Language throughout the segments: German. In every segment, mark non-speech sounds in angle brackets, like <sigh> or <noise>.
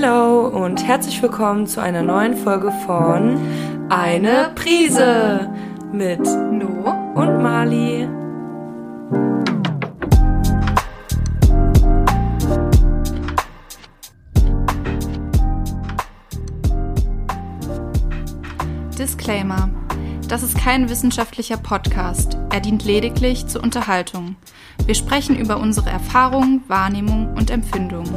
Hallo und herzlich willkommen zu einer neuen Folge von Eine Prise mit No und Mali. Disclaimer. Das ist kein wissenschaftlicher Podcast. Er dient lediglich zur Unterhaltung. Wir sprechen über unsere Erfahrungen, Wahrnehmung und Empfindungen.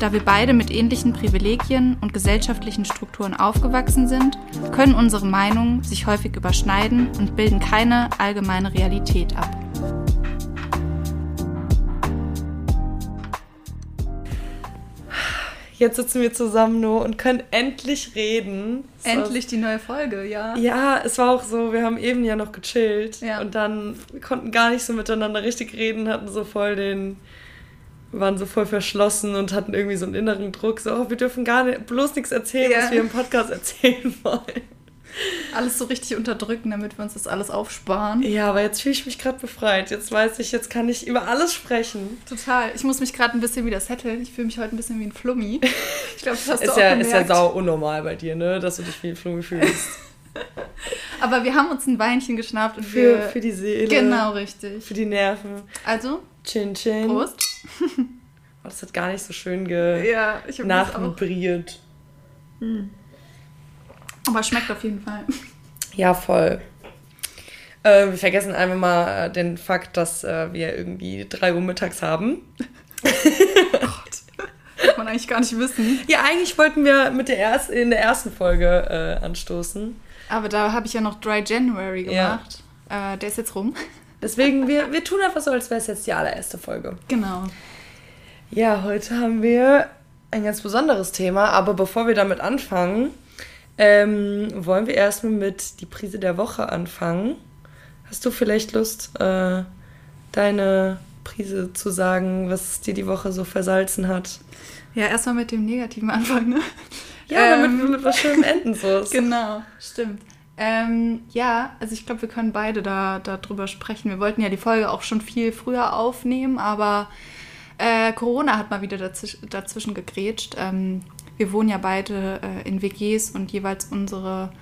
Da wir beide mit ähnlichen Privilegien und gesellschaftlichen Strukturen aufgewachsen sind, können unsere Meinungen sich häufig überschneiden und bilden keine allgemeine Realität ab. Jetzt sitzen wir zusammen nur und können endlich reden. Es war- Endlich die neue Folge, ja. Ja, es war auch so, wir haben eben ja noch gechillt Ja. und dann wir konnten gar nicht so miteinander richtig reden, hatten so voll den, waren so voll verschlossen und hatten irgendwie so einen inneren Druck, so, oh, wir dürfen gar nicht, bloß nichts erzählen, Ja. was wir im Podcast erzählen wollen. Alles so richtig unterdrücken, damit wir uns das alles aufsparen. Ja, aber jetzt fühle ich mich gerade befreit. Jetzt weiß ich, jetzt kann ich über alles sprechen. Total. Ich muss mich gerade ein bisschen wieder setteln. Ich fühle mich heute ein bisschen wie ein Flummi. <laughs> Ich glaube, das hast du Ist auch ja, gemerkt. ist ja sau unnormal bei dir, ne? Dass du dich wie Flummi fühlst. <laughs> Aber wir haben uns ein Weinchen geschnappt und Für, wir... für die Seele. Genau, richtig. Für die Nerven. Also, Chin Chin. Prost. <laughs> Oh, das hat gar nicht so schön ge Ja, nachvibriert. Aber schmeckt auf jeden Fall. Ja, voll. Äh, wir vergessen einfach mal äh, den Fakt, dass äh, wir irgendwie 3 Uhr mittags haben. <laughs> Kann man eigentlich gar nicht wissen. Ja, eigentlich wollten wir mit der erst, in der ersten Folge äh, anstoßen. Aber da habe ich ja noch Dry January Ja. gemacht. Äh, der ist jetzt rum. Deswegen, wir, wir tun einfach so, als wäre es jetzt die allererste Folge. Genau. Ja, heute haben wir ein ganz besonderes Thema, aber bevor wir damit anfangen, ähm, wollen wir erstmal mit die Prise der Woche anfangen. Hast du vielleicht Lust, äh, deine Prise zu sagen, was dir die Woche so versalzen hat? Ja, erstmal mit dem negativen Anfang, ne? Ja, damit Ähm, wir mit was Schönem enden so. <laughs> Genau, stimmt. Ähm, ja, also ich glaube, wir können beide da darüber sprechen. Wir wollten ja die Folge auch schon viel früher aufnehmen, aber äh, Corona hat mal wieder dazwischen, dazwischen gegrätscht. Ähm, wir wohnen ja beide äh, in WGs und jeweils unsere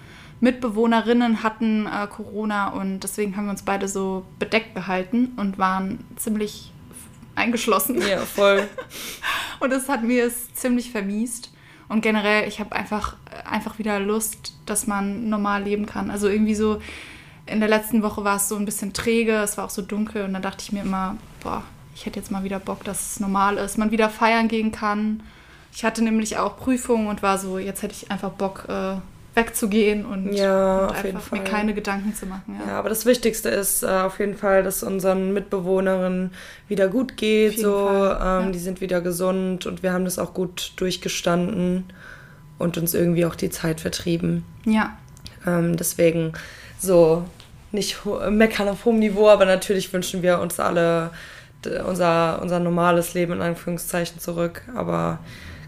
Mitbewohnerinnen hatten äh, Corona und deswegen haben wir uns beide so bedeckt gehalten und waren ziemlich eingeschlossen. Ja, voll. <laughs> Und das hat mir es ziemlich vermiest. Und generell, ich habe einfach, einfach wieder Lust, dass man normal leben kann. Also irgendwie so, in der letzten Woche war es so ein bisschen träge, es war auch so dunkel und dann dachte ich mir immer, boah, ich hätte jetzt mal wieder Bock, dass es normal ist, man wieder feiern gehen kann. Ich hatte nämlich auch Prüfungen und war so, jetzt hätte ich einfach Bock, äh, wegzugehen und, Ja, und einfach mir keine Gedanken zu machen. Ja. Ja, aber das Wichtigste ist äh, auf jeden Fall, dass unseren Mitbewohnerinnen wieder gut geht. So, ähm, ja. die sind wieder gesund und wir haben das auch gut durchgestanden und uns irgendwie auch die Zeit vertrieben. ja. Ähm, deswegen so nicht meckern auf hohem Niveau, aber natürlich wünschen wir uns alle unser, unser normales Leben in Anführungszeichen zurück. Aber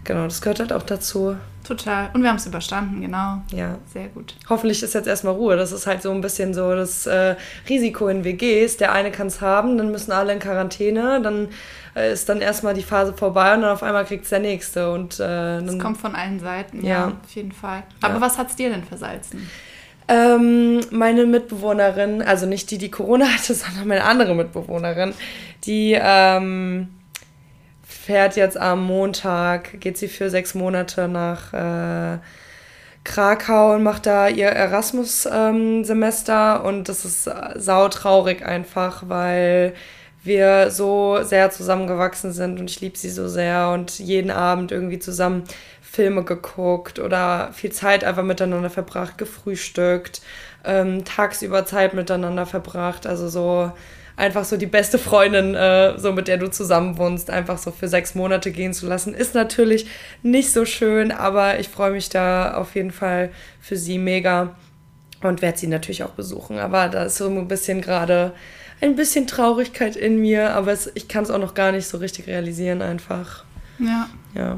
genau, das gehört halt auch dazu. total. Und wir haben es überstanden, genau. Ja. Sehr gut. Hoffentlich ist jetzt erstmal Ruhe. Das ist halt so ein bisschen so das äh, Risiko in WGs. Der eine kann es haben, dann müssen alle in Quarantäne, dann äh, ist dann erstmal die Phase vorbei und dann auf einmal kriegt es der nächste. Und, äh, Es dann, kommt von allen Seiten, ja, Ja. auf jeden Fall. Aber Ja. was hat's dir denn versalzen? ähm, meine Mitbewohnerin, also nicht die, die Corona hatte, <laughs> sondern meine andere Mitbewohnerin, die ähm, fährt jetzt am Montag, geht sie für sechs Monate nach äh, Krakau und macht da ihr Erasmus-Semester und das ist äh, sautraurig einfach, weil wir so sehr zusammengewachsen sind und ich liebe sie so sehr und jeden Abend irgendwie zusammen Filme geguckt oder viel Zeit einfach miteinander verbracht, gefrühstückt, ähm, tagsüber Zeit miteinander verbracht, also so einfach so die beste Freundin, äh, so mit der du zusammen wohnst, einfach so für sechs Monate gehen zu lassen, ist natürlich nicht so schön, aber ich freue mich da auf jeden Fall für sie mega und werde sie natürlich auch besuchen. Aber da ist so ein bisschen gerade ein bisschen Traurigkeit in mir, aber es, ich kann es auch noch gar nicht so richtig realisieren einfach. Ja. Ja.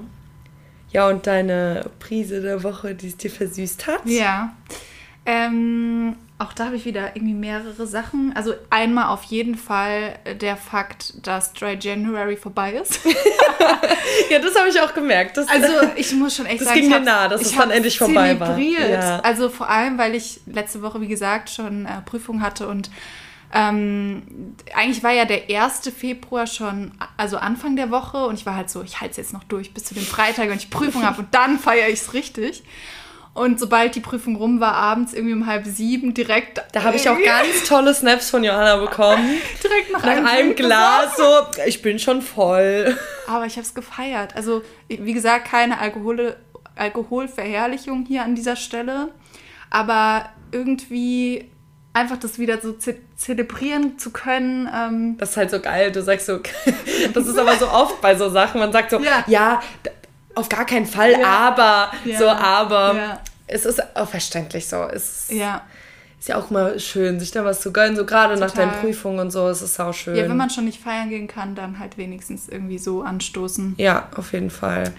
Ja, und deine Prise der Woche, die es dir versüßt hat? Ja. Ähm, auch da habe ich wieder irgendwie mehrere Sachen. Also einmal auf jeden Fall der Fakt, dass Dry January vorbei ist. <laughs> ja, das habe ich auch gemerkt. Das, also <laughs> ich muss schon echt das sagen, ging mir nah, dass es dann endlich vorbei war. Ja. Also vor allem, weil ich letzte Woche, wie gesagt, schon äh, Prüfung hatte und ähm, eigentlich war ja der 1. Februar schon, also Anfang der Woche und ich war halt so, ich halte es jetzt noch durch bis zu dem Freitag, wenn ich Prüfung habe und dann feiere ich es richtig. Und sobald die Prüfung rum war, abends irgendwie um halb sieben, direkt. Da habe ich auch ganz tolle Snaps von Johanna bekommen. <laughs> direkt nach, nach einem, einem Glas, so, ich bin schon voll. Aber ich habe es gefeiert. Also, wie gesagt, keine Alkohol, Alkoholverherrlichung hier an dieser Stelle. Aber irgendwie einfach das wieder so ze zelebrieren zu können. Ähm das ist halt so geil. Du sagst so, <laughs> das ist aber so oft bei so Sachen. Man sagt so, ja, ja auf gar keinen Fall, ja. aber, ja. so, aber. Ja. Es ist auch verständlich so. Es ja. Ist ja auch mal schön, sich da was zu gönnen, so gerade nach deinen Prüfungen und so, es ist auch schön. Ja, wenn man schon nicht feiern gehen kann, dann halt wenigstens irgendwie so anstoßen. Ja, auf jeden Fall.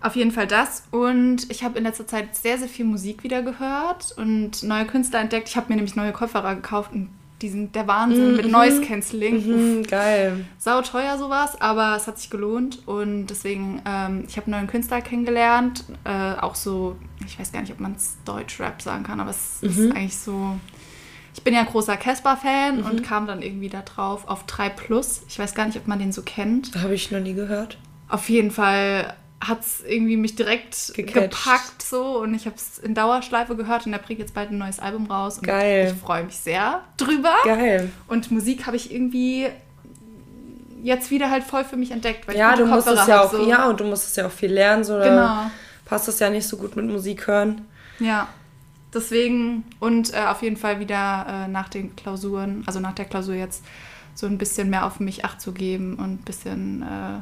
Auf jeden Fall das. Und ich habe in letzter Zeit sehr, sehr viel Musik wieder gehört und neue Künstler entdeckt. Ich habe mir nämlich neue Kopfhörer gekauft und die sind der Wahnsinn mhm. mit Noise Cancelling. Mhm, geil. Sau teuer sowas, aber es hat sich gelohnt und deswegen, ähm, ich habe einen neuen Künstler kennengelernt. Äh, auch so, ich weiß gar nicht, ob man es Deutsch-Rap sagen kann, aber es mhm. ist eigentlich so. Ich bin ja ein großer Casper-Fan mhm. und kam dann irgendwie da drauf auf 3 Plus. Ich weiß gar nicht, ob man den so kennt. Habe ich noch nie gehört. Auf jeden Fall hat es irgendwie mich direkt Gecatcht. gepackt so und ich habe es in Dauerschleife gehört und er bringt jetzt bald ein neues Album raus und Geil. ich freue mich sehr drüber. Geil. Und Musik habe ich irgendwie jetzt wieder halt voll für mich entdeckt, weil ja, du musst es ja auch so. ja und du musst es ja auch viel lernen so genau. passt es ja nicht so gut mit Musik hören. Ja. Deswegen und äh, auf jeden Fall wieder äh, nach den Klausuren, also nach der Klausur jetzt so ein bisschen mehr auf mich acht zu geben und ein bisschen äh,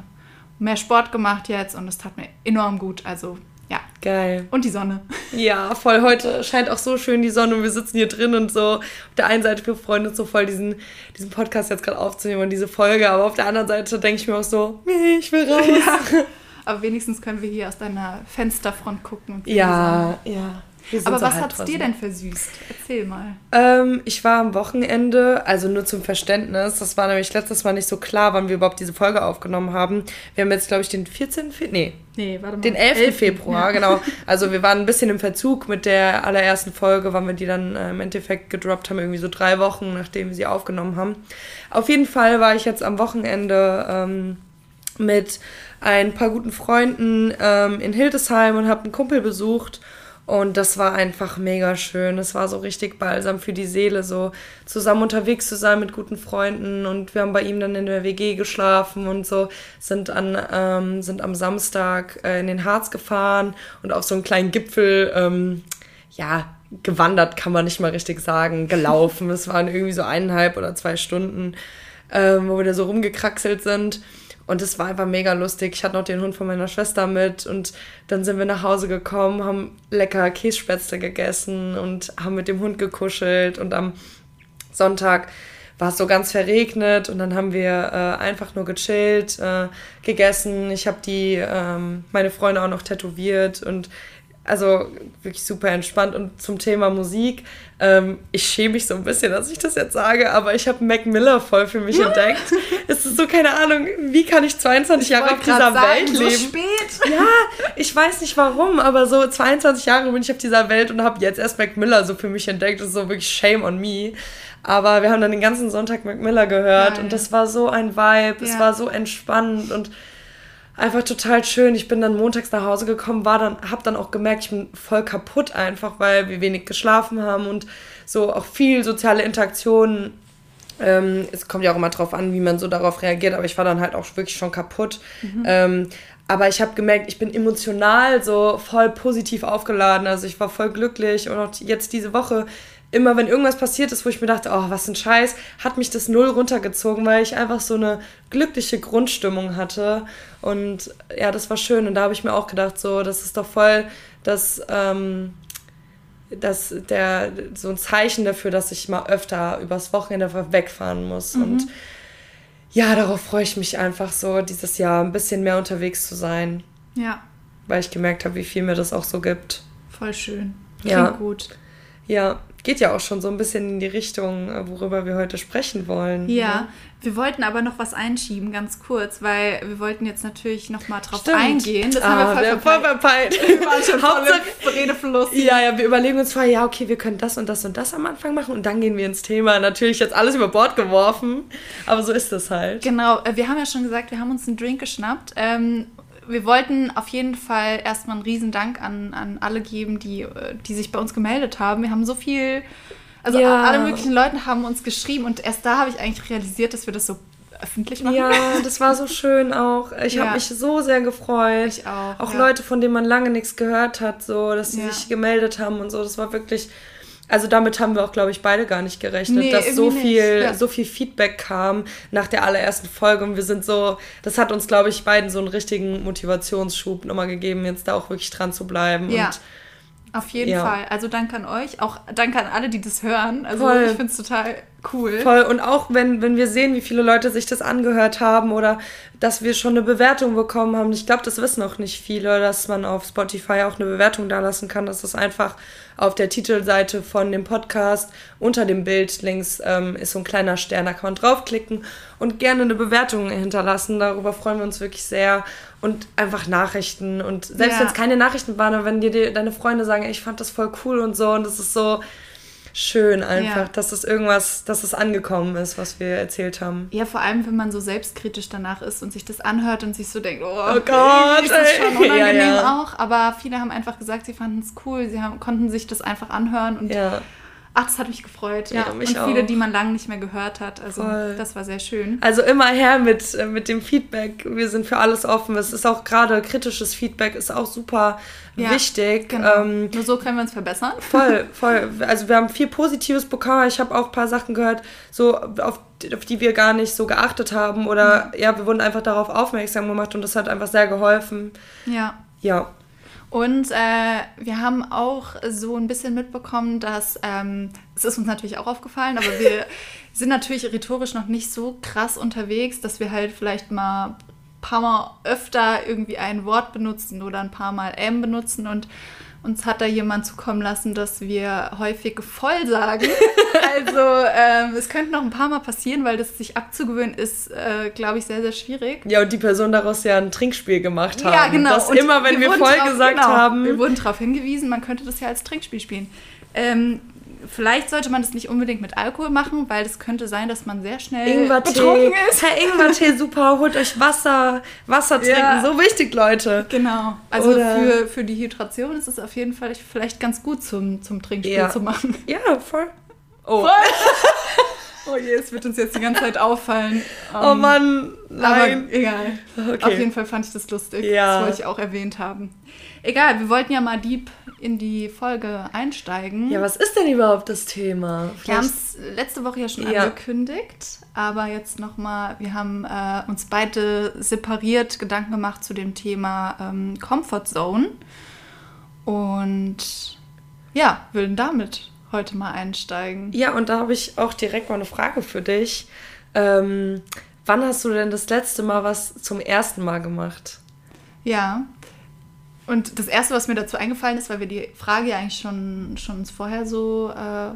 mehr Sport gemacht jetzt und es tat mir enorm gut. Also ja. Geil. Und die Sonne. Ja, voll. Heute scheint auch so schön die Sonne und wir sitzen hier drin und so. Auf der einen Seite, wir freuen uns so voll, diesen, diesen Podcast jetzt gerade aufzunehmen und diese Folge. Aber auf der anderen Seite denke ich mir auch so, ich will raus. Ja. <laughs> Aber wenigstens können wir hier aus deiner Fensterfront gucken. ja, ja. Aber was hat es dir denn versüßt? Erzähl mal. Ähm, ich war am Wochenende, also nur zum Verständnis, das war nämlich letztes Mal nicht so klar, wann wir überhaupt diese Folge aufgenommen haben. Wir haben jetzt, glaube ich, den 14. Fe nee. Nee, warte mal. Den 11. 11. Februar, ja. genau. <laughs> Also wir waren ein bisschen im Verzug mit der allerersten Folge, wann wir die dann äh, im Endeffekt gedroppt haben, irgendwie so drei Wochen, nachdem wir sie aufgenommen haben. Auf jeden Fall war ich jetzt am Wochenende ähm, mit ein paar guten Freunden ähm, in Hildesheim und habe einen Kumpel besucht und das war einfach mega schön. Es war so richtig balsam für die Seele, so zusammen unterwegs zu sein mit guten Freunden. Und wir haben bei ihm dann in der WG geschlafen und so, sind, an, ähm, sind am Samstag äh, in den Harz gefahren und auf so einen kleinen Gipfel, ähm, ja, gewandert kann man nicht mal richtig sagen, gelaufen. <laughs> es waren irgendwie so eineinhalb oder zwei Stunden, ähm, wo wir da so rumgekraxelt sind. Und es war einfach mega lustig. Ich hatte noch den Hund von meiner Schwester mit und dann sind wir nach Hause gekommen, haben lecker Kässpätzle gegessen und haben mit dem Hund gekuschelt. Und am Sonntag war es so ganz verregnet und dann haben wir äh, einfach nur gechillt, äh, gegessen. Ich habe die, ähm, meine Freunde auch noch tätowiert und also wirklich super entspannt. Und zum Thema Musik, ähm, ich schäme mich so ein bisschen, dass ich das jetzt sage, aber ich habe Mac Miller voll für mich entdeckt. Es ist so, keine Ahnung, wie kann ich 22 ich Jahre auf dieser sagen, Welt leben? So spät. Ja, ich weiß nicht warum, aber so 22 Jahre bin ich auf dieser Welt und habe jetzt erst Mac Miller so für mich entdeckt. Das ist so wirklich shame on me. Aber wir haben dann den ganzen Sonntag Mac Miller gehört Geil. und das war so ein Vibe, ja. es war so entspannt und einfach total schön. Ich bin dann montags nach Hause gekommen, war dann, hab dann auch gemerkt, ich bin voll kaputt einfach, weil wir wenig geschlafen haben und so auch viel soziale Interaktion. Ähm, es kommt ja auch immer drauf an, wie man so darauf reagiert, aber ich war dann halt auch wirklich schon kaputt. Mhm. Ähm, aber ich habe gemerkt, ich bin emotional so voll positiv aufgeladen. Also ich war voll glücklich und auch jetzt diese Woche immer wenn irgendwas passiert ist, wo ich mir dachte, oh, was ein Scheiß, hat mich das null runtergezogen, weil ich einfach so eine glückliche Grundstimmung hatte. Und ja, das war schön. Und da habe ich mir auch gedacht, so, das ist doch voll das, ähm, das der, so ein Zeichen dafür, dass ich mal öfter übers Wochenende wegfahren muss. Mhm. Und ja, darauf freue ich mich einfach so, dieses Jahr ein bisschen mehr unterwegs zu sein. Ja. Weil ich gemerkt habe, wie viel mir das auch so gibt. Voll schön. Klingt ja. gut. Ja, geht ja auch schon so ein bisschen in die Richtung, äh, worüber wir heute sprechen wollen. Ja, ne? wir wollten aber noch was einschieben, ganz kurz, weil wir wollten jetzt natürlich noch mal drauf Stimmt. eingehen. Das ah, haben wir voll, wir voll verpeilt. <laughs> Wir waren schon <laughs> voll Redefluss. Ja, ja, wir überlegen uns zwar, ja, okay, wir können das und das und das am Anfang machen und dann gehen wir ins Thema. Natürlich jetzt alles über Bord geworfen, aber so ist das halt. Genau, äh, wir haben ja schon gesagt, wir haben uns einen Drink geschnappt ähm, wir wollten auf jeden Fall erstmal einen riesen Dank an, an alle geben, die, äh, die sich bei uns gemeldet haben. Wir haben so viel also ja. alle möglichen Leute haben uns geschrieben und erst da habe ich eigentlich realisiert, dass wir das so öffentlich machen. Ja, <laughs> das war so schön auch. Ich ja. habe mich so sehr gefreut. Ich auch. Auch ja. Leute, von denen man lange nichts gehört hat, so, dass sie sich gemeldet haben und so. Das war wirklich. Also damit haben wir auch, glaube ich, beide gar nicht gerechnet, nee, dass so viel, ja. so viel Feedback kam nach der allerersten Folge. Und wir sind so, das hat uns, glaube ich, beiden so einen richtigen Motivationsschub nochmal gegeben, jetzt da auch wirklich dran zu bleiben. Ja. Und auf jeden ja. Fall. Also danke an euch, auch danke an alle, die das hören. Also Voll. ich finde es total cool. Voll. Und auch wenn, wenn wir sehen, wie viele Leute sich das angehört haben oder dass wir schon eine Bewertung bekommen haben. Ich glaube, das wissen auch nicht viele, dass man auf Spotify auch eine Bewertung da lassen kann. Das ist einfach auf der Titelseite von dem Podcast unter dem Bild links ähm, ist so ein kleiner Stern, da kann man draufklicken und gerne eine Bewertung hinterlassen. Darüber freuen wir uns wirklich sehr. Und einfach Nachrichten. Und selbst ja. wenn es keine Nachrichten waren, aber wenn dir die, deine Freunde sagen, ich fand das voll cool und so, und das ist so, schön einfach, ja. dass es irgendwas, dass es angekommen ist, was wir erzählt haben. Ja, vor allem, wenn man so selbstkritisch danach ist und sich das anhört und sich so denkt, oh, oh Gott, ist das schon <laughs> unangenehm ja. auch. Aber viele haben einfach gesagt, sie fanden es cool, sie haben, konnten sich das einfach anhören und ja. Ach, das hat mich gefreut. Ja, mich und viele, auch. die man lange nicht mehr gehört hat. Also Voll. das war sehr schön. Also immer her mit, äh, mit dem Feedback. Wir sind für alles offen. Es ist auch gerade kritisches Feedback ist auch super ja, wichtig. Genau. Ähm, Nur so können wir uns verbessern. Voll, <laughs> voll. Also wir haben viel Positives bekommen. Ich habe auch ein paar Sachen gehört, so auf, auf die wir gar nicht so geachtet haben. Oder ja, wir wurden einfach darauf aufmerksam gemacht und das hat einfach sehr geholfen. Ja. Ja. Und äh, wir haben auch so ein bisschen mitbekommen, dass, ähm, es ist uns natürlich auch aufgefallen, aber wir <laughs> sind natürlich rhetorisch noch nicht so krass unterwegs, dass wir halt vielleicht mal ein paar Mal öfter irgendwie ein Wort benutzen oder ein paar Mal M benutzen und uns hat da jemand zukommen lassen, dass wir häufig voll sagen. <laughs> also ähm, es könnte noch ein paar Mal passieren, weil das sich abzugewöhnen ist, äh, glaube ich, sehr, sehr schwierig. Ja, und die Person daraus ja ein Trinkspiel gemacht haben. Ja, genau. Dass und immer, wenn wir, wir voll drauf, gesagt genau, haben. Wir wurden darauf hingewiesen, man könnte das ja als Trinkspiel spielen. Ähm, vielleicht sollte man das nicht unbedingt mit Alkohol machen, weil es könnte sein, dass man sehr schnell Ingwertee. betrunken ist. Herr Ingwertee, super, holt euch Wasser, Wasser trinken, ja. so wichtig, Leute. Genau. Also für, für die Hydration ist es auf jeden Fall vielleicht ganz gut zum, zum Trinkspiel ja. zu machen. Ja, voll. Oh. <laughs> Oh je, es wird uns jetzt die ganze Zeit auffallen. Um, oh ähm, Mann, nein. Aber egal. Okay. Auf jeden Fall fand ich das lustig. Ja. Das wollte ich auch erwähnt haben. Egal, wir wollten ja mal deep in die Folge einsteigen. Ja, was ist denn überhaupt das Thema? Vielleicht wir haben es letzte Woche ja schon ja. angekündigt, aber jetzt nochmal, wir haben äh, uns beide separiert Gedanken gemacht zu dem Thema ähm, Comfort Zone. Und ja, würden damit heute mal einsteigen. Ja, und da habe ich auch direkt mal eine Frage für dich. Ähm, wann hast du denn das letzte Mal was zum ersten Mal gemacht? Ja, und das Erste, was mir dazu eingefallen ist, weil wir die Frage ja eigentlich schon, schon vorher so, äh,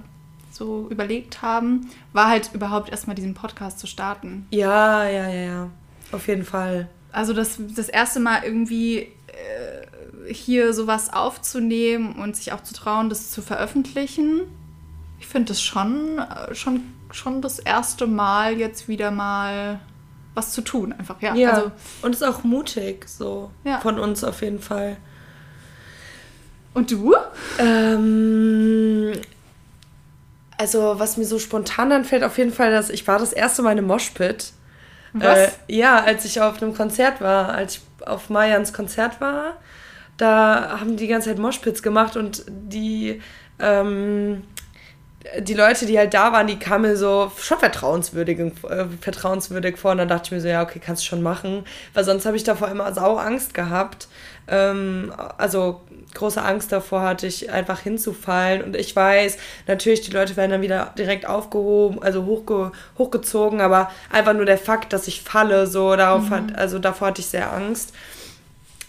so überlegt haben, war halt überhaupt erstmal diesen Podcast zu starten. Ja, ja, ja, ja. Auf jeden Fall. Also das, das erste Mal irgendwie äh, hier sowas aufzunehmen und sich auch zu trauen, das zu veröffentlichen. Ich finde das schon, äh, schon, schon das erste Mal jetzt wieder mal was zu tun, einfach, ja. ja. Also, und es ist auch mutig, so ja. von uns auf jeden Fall. Und du? Ähm, also, was mir so spontan anfällt, auf jeden Fall, dass ich war das erste Mal in einem Moshpit. Was? Äh, ja, als ich auf einem Konzert war, als ich auf Mayans Konzert war, da haben die ganze Zeit Moshpits gemacht und die ähm, die Leute, die halt da waren, die kamen mir so schon vertrauenswürdig, äh, vertrauenswürdig vor. Und dann dachte ich mir so, ja, okay, kannst du schon machen. Weil sonst habe ich davor immer sau Angst gehabt. Ähm, also große Angst davor hatte ich, einfach hinzufallen. Und ich weiß, natürlich, die Leute werden dann wieder direkt aufgehoben, also hochge hochgezogen, aber einfach nur der Fakt, dass ich falle, so, darauf mhm. hat, also davor hatte ich sehr Angst.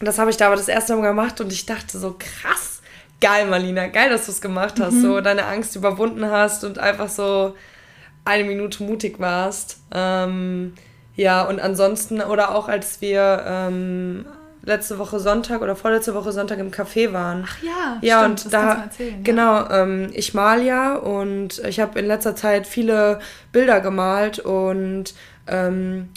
Das habe ich da aber das erste Mal gemacht und ich dachte so, krass geil, Marlina, geil, dass du es gemacht hast, mhm. so deine Angst überwunden hast und einfach so eine Minute mutig warst. Ähm, ja, und ansonsten, oder auch als wir ähm, letzte Woche Sonntag oder vorletzte Woche Sonntag im Café waren. Ach ja, ja stimmt, und da erzählen, genau, ja. ähm, ich mal ja und ich habe in letzter Zeit viele Bilder gemalt und ähm,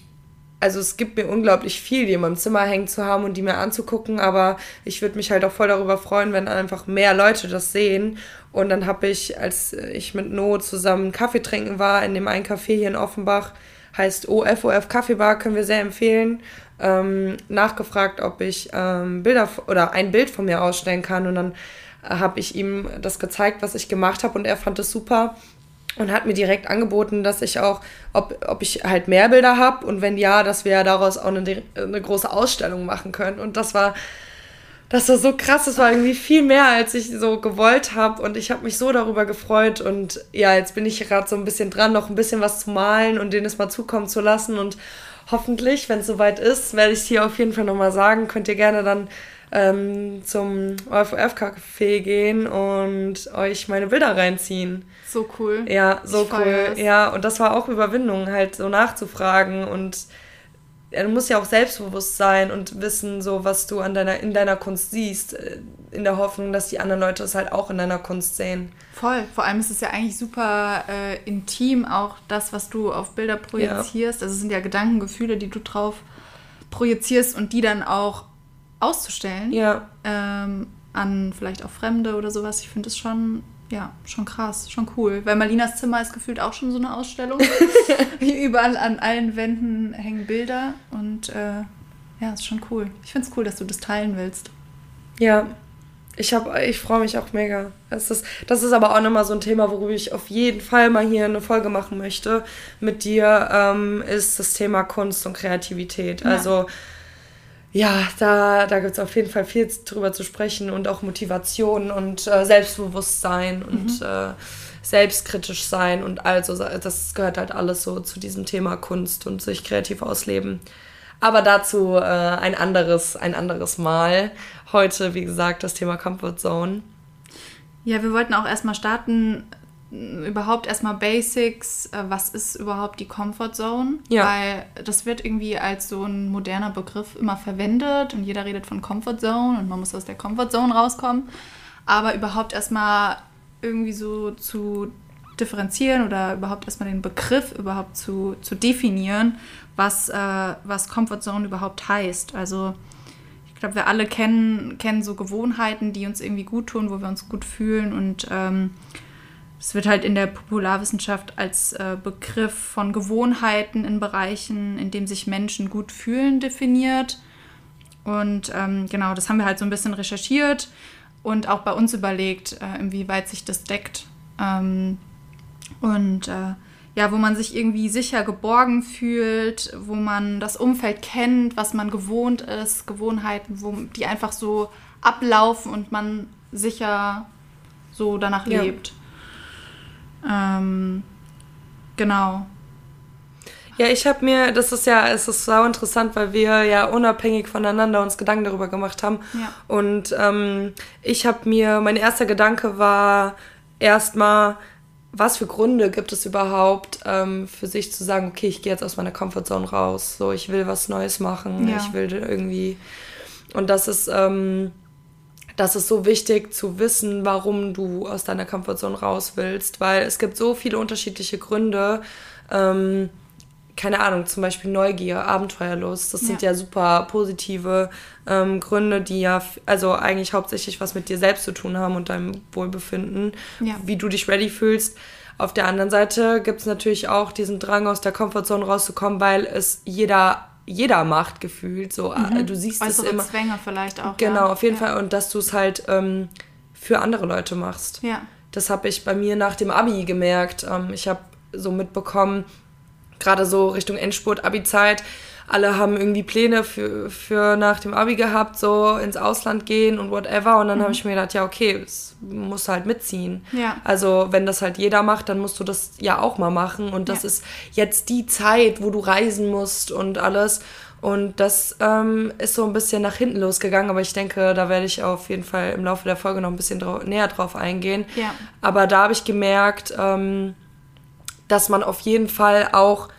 also es gibt mir unglaublich viel, die in meinem Zimmer hängen zu haben und die mir anzugucken, aber ich würde mich halt auch voll darüber freuen, wenn einfach mehr Leute das sehen. Und dann habe ich, als ich mit No zusammen Kaffee trinken war, in dem einen Café hier in Offenbach, heißt OFOF Kaffeebar, können wir sehr empfehlen, ähm, nachgefragt, ob ich ähm, Bilder oder ein Bild von mir ausstellen kann. Und dann habe ich ihm das gezeigt, was ich gemacht habe und er fand es super und hat mir direkt angeboten, dass ich auch, ob, ob ich halt mehr Bilder habe und wenn ja, dass wir daraus auch eine, eine große Ausstellung machen können. Und das war, das war so krass, das war irgendwie viel mehr, als ich so gewollt habe und ich habe mich so darüber gefreut und ja, jetzt bin ich gerade so ein bisschen dran, noch ein bisschen was zu malen und denen es mal zukommen zu lassen. Und hoffentlich, wenn es soweit ist, werde ich es hier auf jeden Fall nochmal sagen, könnt ihr gerne dann ähm, zum OFF-Café gehen und euch meine Bilder reinziehen. So cool. Ja, so ich cool. Ja, und das war auch Überwindung, halt so nachzufragen und du musst ja auch selbstbewusst sein und wissen, so was du an deiner, in deiner Kunst siehst, äh, in der Hoffnung, dass die anderen Leute es halt auch in deiner Kunst sehen. Voll. Vor allem ist es ja eigentlich super äh, intim, auch das, was du auf Bilder projizierst. Ja. Also es sind ja Gedanken, Gefühle, die du drauf projizierst und die dann auch auszustellen. Ja. Ähm, an vielleicht auch Fremde oder sowas. Ich finde es schon, ja, schon krass, schon cool. Weil Malinas Zimmer ist gefühlt auch schon so eine Ausstellung. <laughs> Überall an allen Wänden hängen Bilder und äh, ja, ist schon cool. Ich finde es cool, dass du das teilen willst. Ja, ich, ich freue mich auch mega. Das ist, das ist aber auch nochmal so ein Thema, worüber ich auf jeden Fall mal hier eine Folge machen möchte mit dir, ähm, ist das Thema Kunst und Kreativität. Ja. Also ja, da, da gibt es auf jeden Fall viel drüber zu sprechen und auch Motivation und äh, Selbstbewusstsein mhm. und äh, selbstkritisch sein und also das gehört halt alles so zu diesem Thema Kunst und sich kreativ ausleben. Aber dazu äh, ein anderes, ein anderes Mal. Heute, wie gesagt, das Thema Comfort Zone. Ja, wir wollten auch erstmal starten überhaupt erstmal Basics, äh, was ist überhaupt die Comfort Zone? Ja. Weil das wird irgendwie als so ein moderner Begriff immer verwendet und jeder redet von Comfort Zone und man muss aus der Comfort Zone rauskommen. Aber überhaupt erstmal irgendwie so zu differenzieren oder überhaupt erstmal den Begriff überhaupt zu, zu definieren, was, äh, was Comfort Zone überhaupt heißt. Also ich glaube, wir alle kennen, kennen so Gewohnheiten, die uns irgendwie gut tun, wo wir uns gut fühlen und ähm, es wird halt in der Popularwissenschaft als äh, Begriff von Gewohnheiten in Bereichen, in denen sich Menschen gut fühlen, definiert. Und ähm, genau, das haben wir halt so ein bisschen recherchiert und auch bei uns überlegt, äh, inwieweit sich das deckt. Ähm, und äh, ja, wo man sich irgendwie sicher geborgen fühlt, wo man das Umfeld kennt, was man gewohnt ist, Gewohnheiten, wo die einfach so ablaufen und man sicher so danach ja. lebt. Ähm, genau. Ja, ich habe mir, das ist ja, es ist sau interessant, weil wir ja unabhängig voneinander uns Gedanken darüber gemacht haben. Ja. Und ähm, ich habe mir, mein erster Gedanke war erstmal, was für Gründe gibt es überhaupt ähm, für sich zu sagen, okay, ich gehe jetzt aus meiner Comfortzone raus, so ich will was Neues machen, ja. ich will irgendwie. Und das ist, ähm, das ist so wichtig zu wissen, warum du aus deiner Komfortzone raus willst, weil es gibt so viele unterschiedliche Gründe. Ähm, keine Ahnung, zum Beispiel Neugier, Abenteuerlust, das sind ja, ja super positive ähm, Gründe, die ja also eigentlich hauptsächlich was mit dir selbst zu tun haben und deinem Wohlbefinden, ja. wie du dich ready fühlst. Auf der anderen Seite gibt es natürlich auch diesen Drang, aus der Komfortzone rauszukommen, weil es jeder jeder macht gefühlt. So, mhm. du siehst es immer. Zwänge vielleicht auch. Genau, ja. auf jeden ja. Fall. Und dass du es halt ähm, für andere Leute machst. Ja. Das habe ich bei mir nach dem Abi gemerkt. Ähm, ich habe so mitbekommen, gerade so Richtung Endspurt, Abi-Zeit, alle haben irgendwie Pläne für, für nach dem Abi gehabt, so ins Ausland gehen und whatever. Und dann mhm. habe ich mir gedacht, ja, okay, das musst du halt mitziehen. Ja. Also, wenn das halt jeder macht, dann musst du das ja auch mal machen. Und das ja. ist jetzt die Zeit, wo du reisen musst und alles. Und das ähm, ist so ein bisschen nach hinten losgegangen, aber ich denke, da werde ich auf jeden Fall im Laufe der Folge noch ein bisschen drau näher drauf eingehen. Ja. Aber da habe ich gemerkt, ähm, dass man auf jeden Fall auch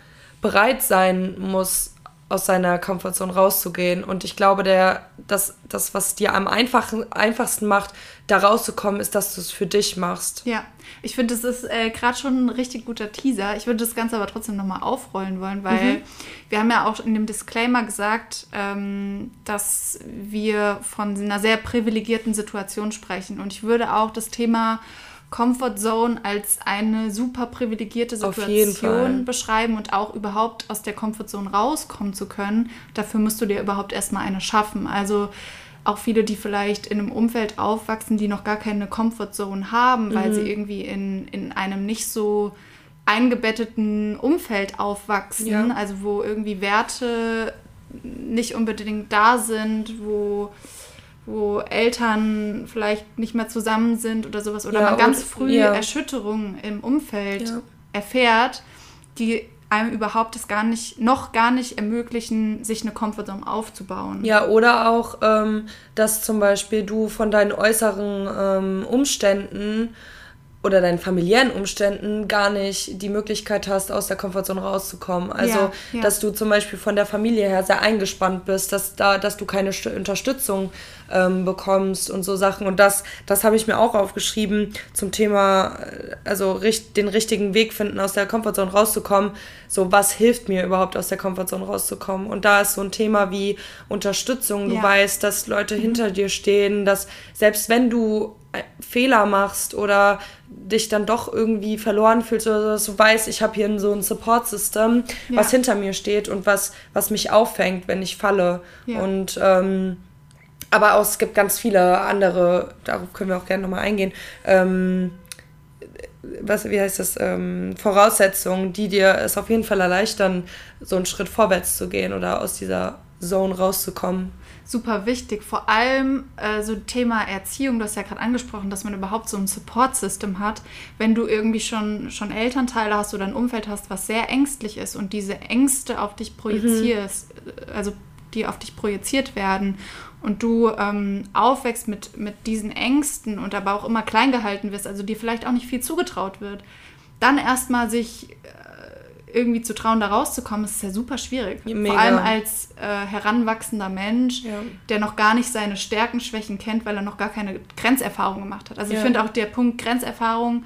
bereit sein muss, aus seiner Komfortzone rauszugehen. Und ich glaube, der, das, das was dir am einfachen, einfachsten macht, da rauszukommen, ist, dass du es für dich machst. Ja, ich finde, das ist äh, gerade schon ein richtig guter Teaser. Ich würde das Ganze aber trotzdem nochmal aufrollen wollen, weil mhm. wir haben ja auch in dem Disclaimer gesagt, ähm, dass wir von einer sehr privilegierten Situation sprechen. Und ich würde auch das Thema Comfort Zone als eine super privilegierte Situation beschreiben und auch überhaupt aus der Comfort Zone rauskommen zu können. Dafür musst du dir überhaupt erstmal eine schaffen. Also auch viele, die vielleicht in einem Umfeld aufwachsen, die noch gar keine Comfort Zone haben, weil mhm. sie irgendwie in, in einem nicht so eingebetteten Umfeld aufwachsen, ja. also wo irgendwie Werte nicht unbedingt da sind, wo wo Eltern vielleicht nicht mehr zusammen sind oder sowas oder ja, man ganz früh ja. Erschütterungen im Umfeld ja. erfährt, die einem überhaupt das gar nicht, noch gar nicht ermöglichen, sich eine Komfortzone aufzubauen. Ja, oder auch, ähm, dass zum Beispiel du von deinen äußeren ähm, Umständen oder deinen familiären Umständen gar nicht die Möglichkeit hast, aus der Komfortzone rauszukommen. Also, ja, ja. dass du zum Beispiel von der Familie her sehr eingespannt bist, dass, da, dass du keine Unterstützung ähm, bekommst und so Sachen. Und das, das habe ich mir auch aufgeschrieben zum Thema, äh, also richt, den richtigen Weg finden, aus der Komfortzone rauszukommen. So, was hilft mir überhaupt, aus der Komfortzone rauszukommen? Und da ist so ein Thema wie Unterstützung. Du ja. weißt, dass Leute mhm. hinter dir stehen, dass selbst wenn du äh, Fehler machst oder dich dann doch irgendwie verloren fühlst oder so, dass du weißt, ich habe hier so ein Support-System, ja. was hinter mir steht und was, was mich auffängt, wenn ich falle. Ja. Und ähm, aber auch, es gibt ganz viele andere, darauf können wir auch gerne nochmal eingehen, ähm, was, wie heißt das, ähm, Voraussetzungen, die dir es auf jeden Fall erleichtern, so einen Schritt vorwärts zu gehen oder aus dieser Zone rauszukommen super wichtig. Vor allem äh, so Thema Erziehung, du hast ja gerade angesprochen, dass man überhaupt so ein Support-System hat. Wenn du irgendwie schon, schon Elternteile hast oder ein Umfeld hast, was sehr ängstlich ist und diese Ängste auf dich projizierst, mhm. also die auf dich projiziert werden und du ähm, aufwächst mit, mit diesen Ängsten und aber auch immer klein gehalten wirst, also dir vielleicht auch nicht viel zugetraut wird, dann erstmal sich irgendwie zu trauen, da rauszukommen, ist ja super schwierig. Mega. Vor allem als äh, heranwachsender Mensch, ja. der noch gar nicht seine Stärken, Schwächen kennt, weil er noch gar keine Grenzerfahrung gemacht hat. Also ja. ich finde auch der Punkt Grenzerfahrung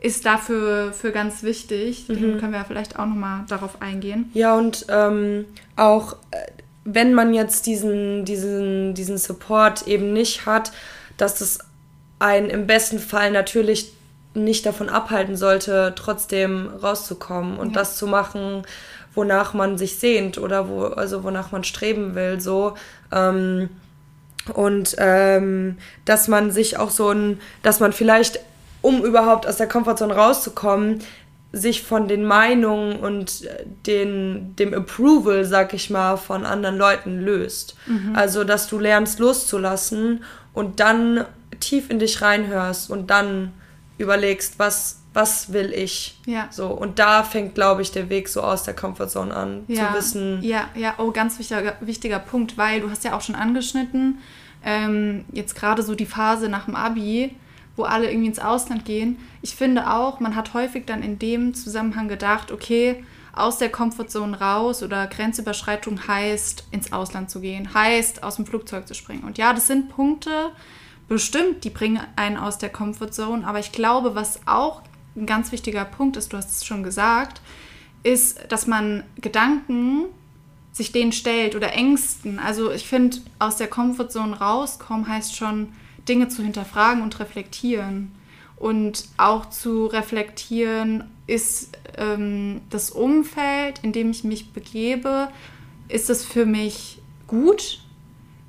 ist dafür für ganz wichtig. Mhm. Können wir vielleicht auch nochmal darauf eingehen. Ja, und ähm, auch äh, wenn man jetzt diesen, diesen, diesen Support eben nicht hat, dass es einen im besten Fall natürlich nicht davon abhalten sollte, trotzdem rauszukommen und ja. das zu machen, wonach man sich sehnt oder wo, also wonach man streben will, so. Ähm, und ähm, dass man sich auch so ein, dass man vielleicht, um überhaupt aus der Komfortzone rauszukommen, sich von den Meinungen und den, dem Approval, sag ich mal, von anderen Leuten löst. Mhm. Also, dass du lernst loszulassen und dann tief in dich reinhörst und dann überlegst, was, was will ich? Ja. So, und da fängt, glaube ich, der Weg so aus der Comfortzone an, ja. zu wissen. Ja, ja, oh, ganz wichtiger, wichtiger Punkt, weil du hast ja auch schon angeschnitten, ähm, jetzt gerade so die Phase nach dem Abi, wo alle irgendwie ins Ausland gehen. Ich finde auch, man hat häufig dann in dem Zusammenhang gedacht, okay, aus der Comfortzone raus oder Grenzüberschreitung heißt, ins Ausland zu gehen, heißt, aus dem Flugzeug zu springen. Und ja, das sind Punkte, bestimmt, die bringen einen aus der Comfortzone. Aber ich glaube, was auch ein ganz wichtiger Punkt ist, du hast es schon gesagt, ist, dass man Gedanken sich denen stellt oder Ängsten. Also ich finde, aus der Comfortzone rauskommen heißt schon, Dinge zu hinterfragen und reflektieren. Und auch zu reflektieren, ist ähm, das Umfeld, in dem ich mich begebe, ist es für mich gut?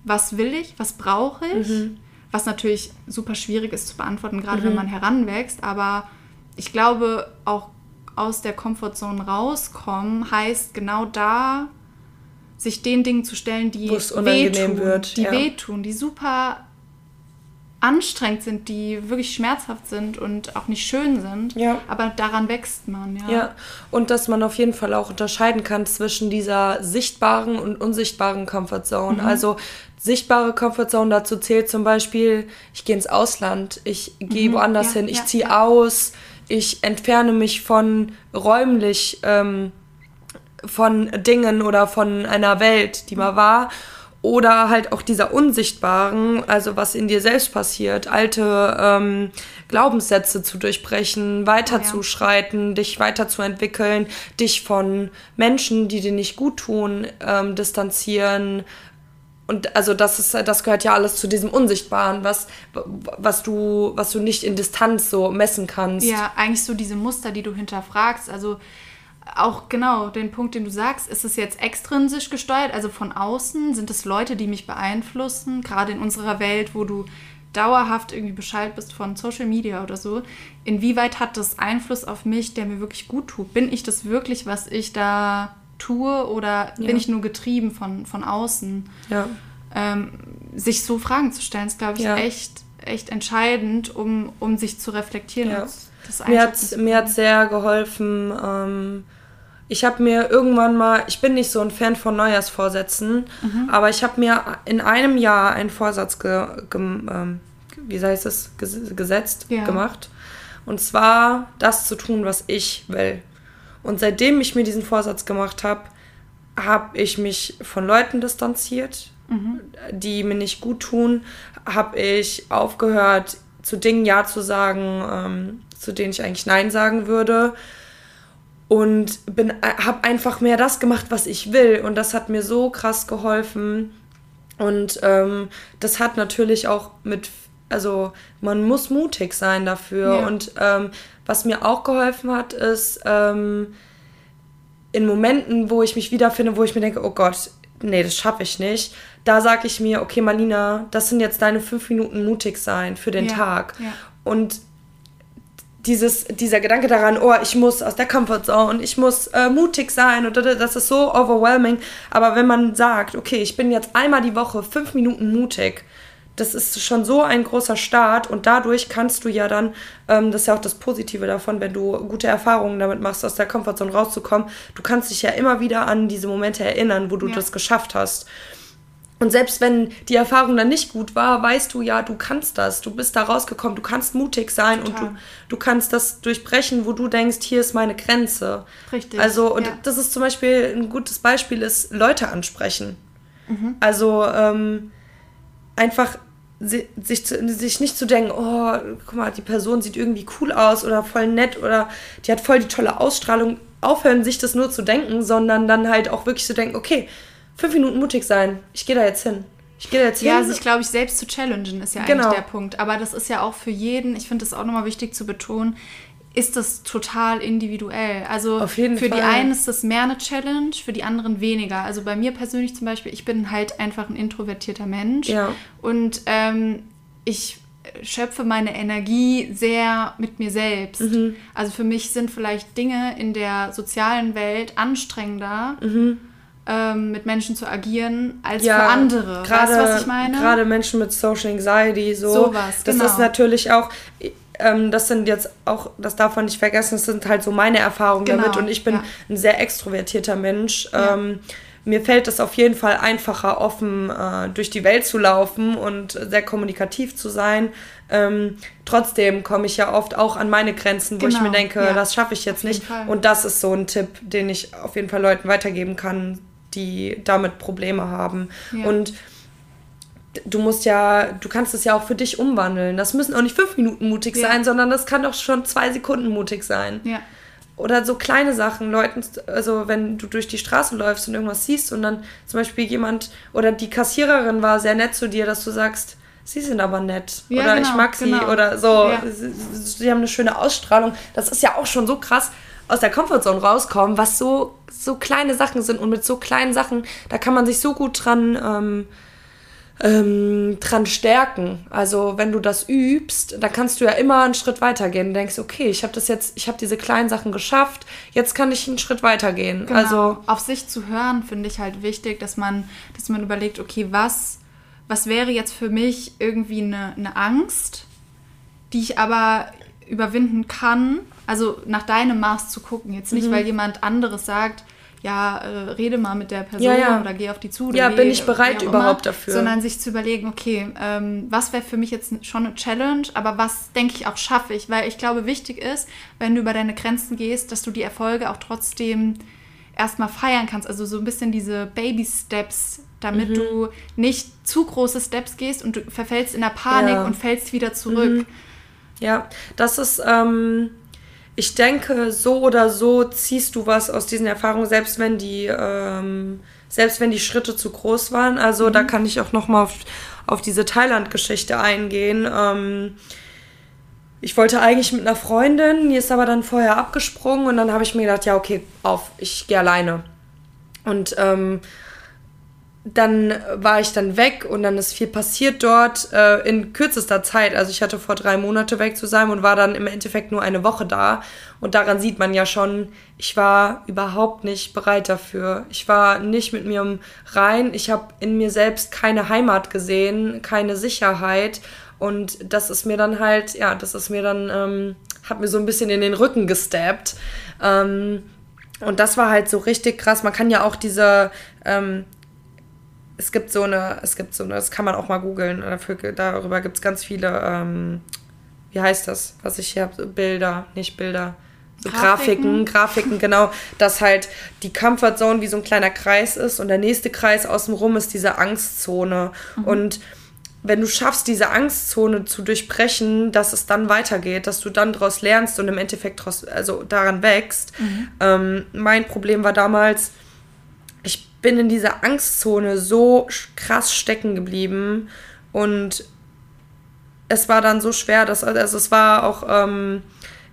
Was will ich? Was brauche ich? Mhm was natürlich super schwierig ist zu beantworten, gerade mhm. wenn man heranwächst. Aber ich glaube, auch aus der Komfortzone rauskommen heißt genau da, sich den Dingen zu stellen, die wehtun, wird, die ja. wehtun, die super anstrengend sind, die wirklich schmerzhaft sind und auch nicht schön sind. Ja. Aber daran wächst man, ja. Ja, und dass man auf jeden Fall auch unterscheiden kann zwischen dieser sichtbaren und unsichtbaren Comfortzone. Mhm. Also sichtbare Comfortzone dazu zählt zum Beispiel, ich gehe ins Ausland, ich gehe mhm. woanders ja, hin, ich ja, ziehe ja. aus, ich entferne mich von räumlich ähm, von Dingen oder von einer Welt, die mal war oder halt auch dieser unsichtbaren, also was in dir selbst passiert, alte ähm, Glaubenssätze zu durchbrechen, weiterzuschreiten, ja. dich weiterzuentwickeln, dich von Menschen, die dir nicht gut tun, ähm, distanzieren. Und also das ist, das gehört ja alles zu diesem Unsichtbaren, was, was du, was du nicht in Distanz so messen kannst. Ja, eigentlich so diese Muster, die du hinterfragst. Also auch genau den Punkt, den du sagst, ist es jetzt extrinsisch gesteuert, also von außen? Sind es Leute, die mich beeinflussen? Gerade in unserer Welt, wo du dauerhaft irgendwie Bescheid bist von Social Media oder so. Inwieweit hat das Einfluss auf mich, der mir wirklich gut tut? Bin ich das wirklich, was ich da tue oder ja. bin ich nur getrieben von, von außen? Ja. Ähm, sich so Fragen zu stellen, ist, glaube ich, ja. echt, echt entscheidend, um, um sich zu reflektieren. Ja. mir hat mir hat sehr geholfen, ähm, ich habe mir irgendwann mal, ich bin nicht so ein Fan von Neujahrsvorsätzen, mhm. aber ich habe mir in einem Jahr einen Vorsatz ge, ge, ähm, wie heißt es, gesetzt, ja. gemacht. Und zwar das zu tun, was ich will. Und seitdem ich mir diesen Vorsatz gemacht habe, habe ich mich von Leuten distanziert, mhm. die mir nicht gut tun, habe ich aufgehört, zu Dingen Ja zu sagen, ähm, zu denen ich eigentlich Nein sagen würde und bin äh, habe einfach mehr das gemacht, was ich will und das hat mir so krass geholfen und ähm, das hat natürlich auch mit also man muss mutig sein dafür ja. und ähm, was mir auch geholfen hat ist ähm, in Momenten, wo ich mich wiederfinde, wo ich mir denke, oh Gott, nee, das schaffe ich nicht. Da sage ich mir, okay, Marlina, das sind jetzt deine fünf Minuten mutig sein für den ja, Tag. Ja. Und dieses, dieser Gedanke daran, oh, ich muss aus der Comfortzone, ich muss äh, mutig sein und das ist so overwhelming. Aber wenn man sagt, okay, ich bin jetzt einmal die Woche fünf Minuten mutig, das ist schon so ein großer Start und dadurch kannst du ja dann, ähm, das ist ja auch das Positive davon, wenn du gute Erfahrungen damit machst, aus der Comfortzone rauszukommen, du kannst dich ja immer wieder an diese Momente erinnern, wo du ja. das geschafft hast. Und selbst wenn die Erfahrung dann nicht gut war, weißt du ja, du kannst das. Du bist da rausgekommen, du kannst mutig sein Total. und du, du kannst das durchbrechen, wo du denkst, hier ist meine Grenze. Richtig. Also, und ja. das ist zum Beispiel ein gutes Beispiel, ist Leute ansprechen. Mhm. Also ähm, einfach sich, sich nicht zu denken, oh, guck mal, die Person sieht irgendwie cool aus oder voll nett oder die hat voll die tolle Ausstrahlung. Aufhören, sich das nur zu denken, sondern dann halt auch wirklich zu denken, okay, fünf Minuten mutig sein. Ich gehe da jetzt hin. Ich gehe da jetzt hin. Ja, sich, glaube ich, selbst zu challengen ist ja genau. eigentlich der Punkt. Aber das ist ja auch für jeden, ich finde das auch nochmal wichtig zu betonen, ist das total individuell. Also für Fall. die einen ist das mehr eine Challenge, für die anderen weniger. Also bei mir persönlich zum Beispiel, ich bin halt einfach ein introvertierter Mensch. Ja. Und ähm, ich schöpfe meine Energie sehr mit mir selbst. Mhm. Also für mich sind vielleicht Dinge in der sozialen Welt anstrengender. Mhm ähm, mit Menschen zu agieren als ja, für andere. Grade, weißt du, was ich meine? Gerade Menschen mit Social Anxiety, so. Sowas, das genau. ist natürlich auch, ähm, das sind jetzt auch, das darf man nicht vergessen, das sind halt so meine Erfahrungen genau, damit und ich bin ja. ein sehr extrovertierter Mensch. Ja. Ähm, mir fällt es auf jeden Fall einfacher, offen äh, durch die Welt zu laufen und sehr kommunikativ zu sein. Ähm, trotzdem komme ich ja oft auch an meine Grenzen, wo genau, ich mir denke, ja, das schaffe ich jetzt nicht. Fall. Und das ist so ein Tipp, den ich auf jeden Fall Leuten weitergeben kann, die damit Probleme haben. Ja. Und du musst ja, du kannst es ja auch für dich umwandeln. Das müssen auch nicht fünf Minuten mutig ja. sein, sondern das kann doch schon zwei Sekunden mutig sein. Ja. Oder so kleine Sachen, Leuten, also wenn du durch die Straße läufst und irgendwas siehst und dann zum Beispiel jemand oder die Kassiererin war sehr nett zu dir, dass du sagst, sie sind aber nett ja, oder genau, ich mag sie genau. oder so, sie, sie haben eine schöne Ausstrahlung. Das ist ja auch schon so krass aus der Comfortzone rauskommen, was so, so kleine Sachen sind. Und mit so kleinen Sachen, da kann man sich so gut dran, ähm, ähm, dran stärken. Also wenn du das übst, dann kannst du ja immer einen Schritt weitergehen. Du denkst, okay, ich habe das jetzt, ich habe diese kleinen Sachen geschafft, jetzt kann ich einen Schritt weitergehen. Genau. Also auf sich zu hören, finde ich halt wichtig, dass man, dass man überlegt, okay, was was wäre jetzt für mich irgendwie eine, eine Angst, die ich aber überwinden kann. Also nach deinem Maß zu gucken. Jetzt nicht, mhm. weil jemand anderes sagt, ja, äh, rede mal mit der Person ja, ja. oder geh auf die zu. ja, bin ich bereit überhaupt immer, dafür. Sondern sich zu überlegen, okay, ähm, was wäre für mich jetzt schon eine Challenge, aber was denke ich auch schaffe ich? Weil ich glaube, wichtig ist, wenn du über deine Grenzen gehst, dass du die Erfolge auch trotzdem erstmal feiern kannst. Also so ein bisschen diese Baby-Steps, damit mhm. du nicht zu große Steps gehst und du verfällst in der Panik ja. und fällst wieder zurück. Mhm. Ja, das ist. Ähm ich denke, so oder so ziehst du was aus diesen Erfahrungen, selbst wenn die, ähm, selbst wenn die Schritte zu groß waren. Also mhm. da kann ich auch noch mal auf, auf diese Thailand-Geschichte eingehen. Ähm, ich wollte eigentlich mit einer Freundin, die ist aber dann vorher abgesprungen und dann habe ich mir gedacht, ja okay, auf, ich gehe alleine. Und ähm, dann war ich dann weg und dann ist viel passiert dort äh, in kürzester Zeit. Also ich hatte vor drei Monate weg zu sein und war dann im Endeffekt nur eine Woche da. Und daran sieht man ja schon, ich war überhaupt nicht bereit dafür. Ich war nicht mit mir rein. Ich habe in mir selbst keine Heimat gesehen, keine Sicherheit. Und das ist mir dann halt, ja, das ist mir dann, ähm, hat mir so ein bisschen in den Rücken gestappt. Ähm, und das war halt so richtig krass. Man kann ja auch diese, ähm, es gibt so eine, es gibt so eine, das kann man auch mal googeln, dafür, darüber gibt es ganz viele, ähm, wie heißt das, was ich hier habe, Bilder, nicht Bilder, so Grafiken. Grafiken, Grafiken, genau, dass halt die Comfort Zone wie so ein kleiner Kreis ist und der nächste Kreis außenrum ist diese Angstzone. Mhm. Und wenn du schaffst, diese Angstzone zu durchbrechen, dass es dann weitergeht, dass du dann daraus lernst und im Endeffekt draus, also daran wächst. Mhm. Ähm, mein Problem war damals, bin in dieser Angstzone so krass stecken geblieben und es war dann so schwer, dass also es war auch ähm,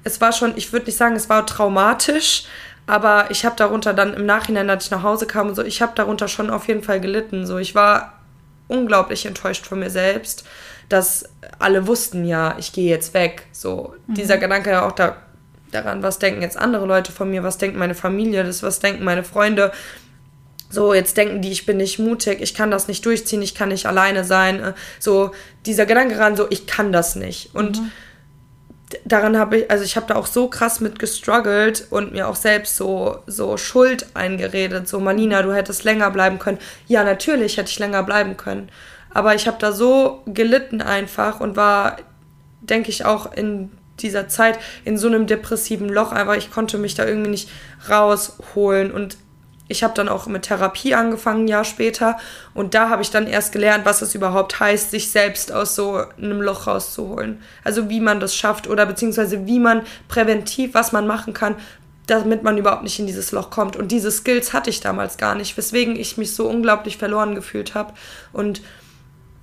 es war schon, ich würde nicht sagen, es war traumatisch, aber ich habe darunter dann im Nachhinein, als ich nach Hause kam und so, ich habe darunter schon auf jeden Fall gelitten. So, ich war unglaublich enttäuscht von mir selbst, dass alle wussten ja, ich gehe jetzt weg. So mhm. dieser Gedanke ja auch da, daran, was denken jetzt andere Leute von mir, was denkt meine Familie, das was denken meine Freunde so, jetzt denken die, ich bin nicht mutig, ich kann das nicht durchziehen, ich kann nicht alleine sein. Äh, so, dieser Gedanke ran, so, ich kann das nicht. Und mhm. daran habe ich, also ich habe da auch so krass mit gestruggelt und mir auch selbst so, so Schuld eingeredet. So, Manina, du hättest länger bleiben können. Ja, natürlich hätte ich länger bleiben können. Aber ich habe da so gelitten einfach und war, denke ich, auch in dieser Zeit in so einem depressiven Loch einfach, ich konnte mich da irgendwie nicht rausholen und ich habe dann auch mit Therapie angefangen, ein Jahr später. Und da habe ich dann erst gelernt, was es überhaupt heißt, sich selbst aus so einem Loch rauszuholen. Also wie man das schafft oder beziehungsweise wie man präventiv, was man machen kann, damit man überhaupt nicht in dieses Loch kommt. Und diese Skills hatte ich damals gar nicht, weswegen ich mich so unglaublich verloren gefühlt habe. Und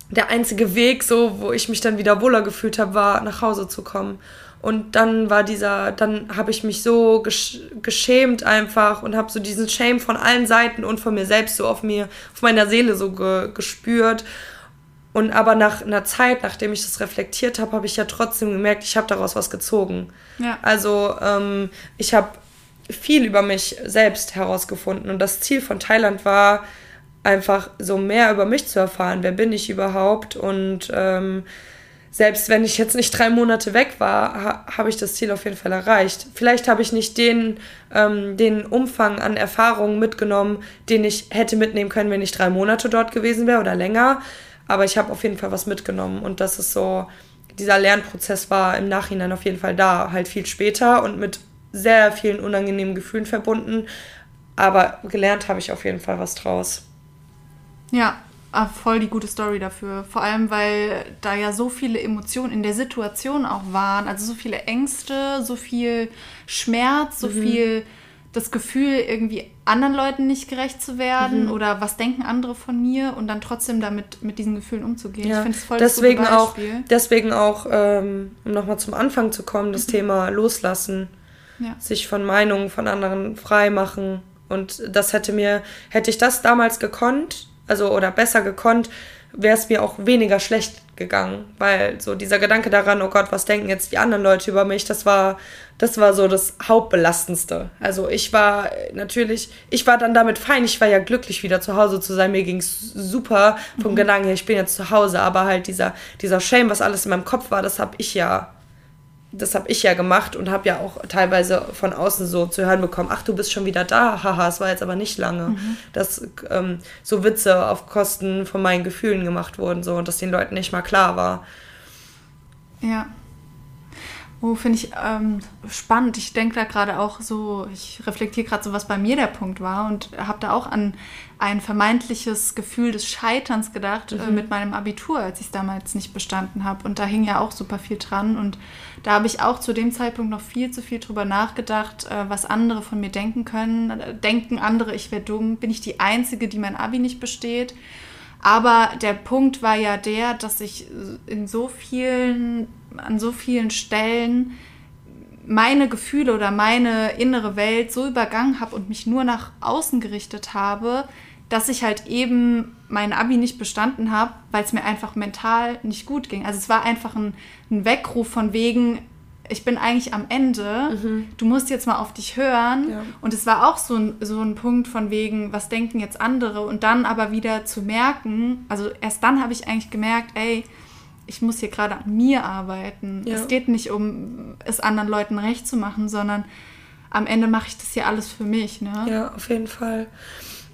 der einzige Weg, so, wo ich mich dann wieder wohler gefühlt habe, war nach Hause zu kommen. Und dann war dieser, dann habe ich mich so gesch geschämt einfach und habe so diesen Shame von allen Seiten und von mir selbst so auf mir, auf meiner Seele so ge gespürt. Und aber nach einer Zeit, nachdem ich das reflektiert habe, habe ich ja trotzdem gemerkt, ich habe daraus was gezogen. Ja. Also ähm, ich habe viel über mich selbst herausgefunden. Und das Ziel von Thailand war einfach so mehr über mich zu erfahren. Wer bin ich überhaupt? Und ähm, selbst wenn ich jetzt nicht drei Monate weg war, ha, habe ich das Ziel auf jeden Fall erreicht. Vielleicht habe ich nicht den, ähm, den Umfang an Erfahrungen mitgenommen, den ich hätte mitnehmen können, wenn ich drei Monate dort gewesen wäre oder länger. Aber ich habe auf jeden Fall was mitgenommen. Und das ist so, dieser Lernprozess war im Nachhinein auf jeden Fall da, halt viel später und mit sehr vielen unangenehmen Gefühlen verbunden. Aber gelernt habe ich auf jeden Fall was draus. Ja, Ah, voll die gute Story dafür. Vor allem, weil da ja so viele Emotionen in der Situation auch waren. Also so viele Ängste, so viel Schmerz, so mhm. viel das Gefühl, irgendwie anderen Leuten nicht gerecht zu werden mhm. oder was denken andere von mir und dann trotzdem damit mit diesen Gefühlen umzugehen. Ja. Ich finde es voll deswegen das auch, Deswegen auch, ähm, um nochmal zum Anfang zu kommen, das mhm. Thema Loslassen. Ja. Sich von Meinungen von anderen frei machen. Und das hätte mir, hätte ich das damals gekonnt, also oder besser gekonnt, wäre es mir auch weniger schlecht gegangen, weil so dieser Gedanke daran, oh Gott, was denken jetzt die anderen Leute über mich, das war, das war so das Hauptbelastendste. Also ich war natürlich, ich war dann damit fein, ich war ja glücklich wieder zu Hause zu sein, mir ging es super vom mhm. Gedanken her, ich bin jetzt zu Hause, aber halt dieser, dieser Shame, was alles in meinem Kopf war, das habe ich ja das habe ich ja gemacht und habe ja auch teilweise von außen so zu hören bekommen, ach, du bist schon wieder da, haha, es war jetzt aber nicht lange. Mhm. Dass ähm, so Witze auf Kosten von meinen Gefühlen gemacht wurden so und dass den Leuten nicht mal klar war. Ja. Oh, finde ich ähm, spannend. Ich denke da gerade auch so, ich reflektiere gerade so, was bei mir der Punkt war und habe da auch an ein vermeintliches Gefühl des Scheiterns gedacht äh, mhm. äh, mit meinem Abitur, als ich es damals nicht bestanden habe. Und da hing ja auch super viel dran. Und da habe ich auch zu dem Zeitpunkt noch viel zu viel drüber nachgedacht, äh, was andere von mir denken können. Denken andere, ich wäre dumm? Bin ich die Einzige, die mein Abi nicht besteht? Aber der Punkt war ja der, dass ich in so vielen an so vielen Stellen meine Gefühle oder meine innere Welt so übergangen habe und mich nur nach außen gerichtet habe, dass ich halt eben mein Abi nicht bestanden habe, weil es mir einfach mental nicht gut ging. Also es war einfach ein, ein Weckruf von wegen, ich bin eigentlich am Ende, mhm. du musst jetzt mal auf dich hören. Ja. Und es war auch so ein, so ein Punkt von wegen, was denken jetzt andere? Und dann aber wieder zu merken, also erst dann habe ich eigentlich gemerkt, ey, ich muss hier gerade an mir arbeiten. Ja. Es geht nicht um es anderen Leuten recht zu machen, sondern am Ende mache ich das hier alles für mich. Ne? Ja, auf jeden Fall.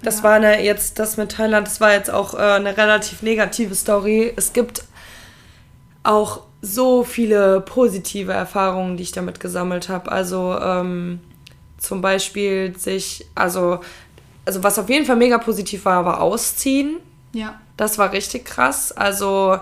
Das ja. war eine, jetzt, das mit Thailand, das war jetzt auch äh, eine relativ negative Story. Es gibt auch so viele positive Erfahrungen, die ich damit gesammelt habe. Also ähm, zum Beispiel sich, also, also was auf jeden Fall mega positiv war, war Ausziehen. Ja. Das war richtig krass. Also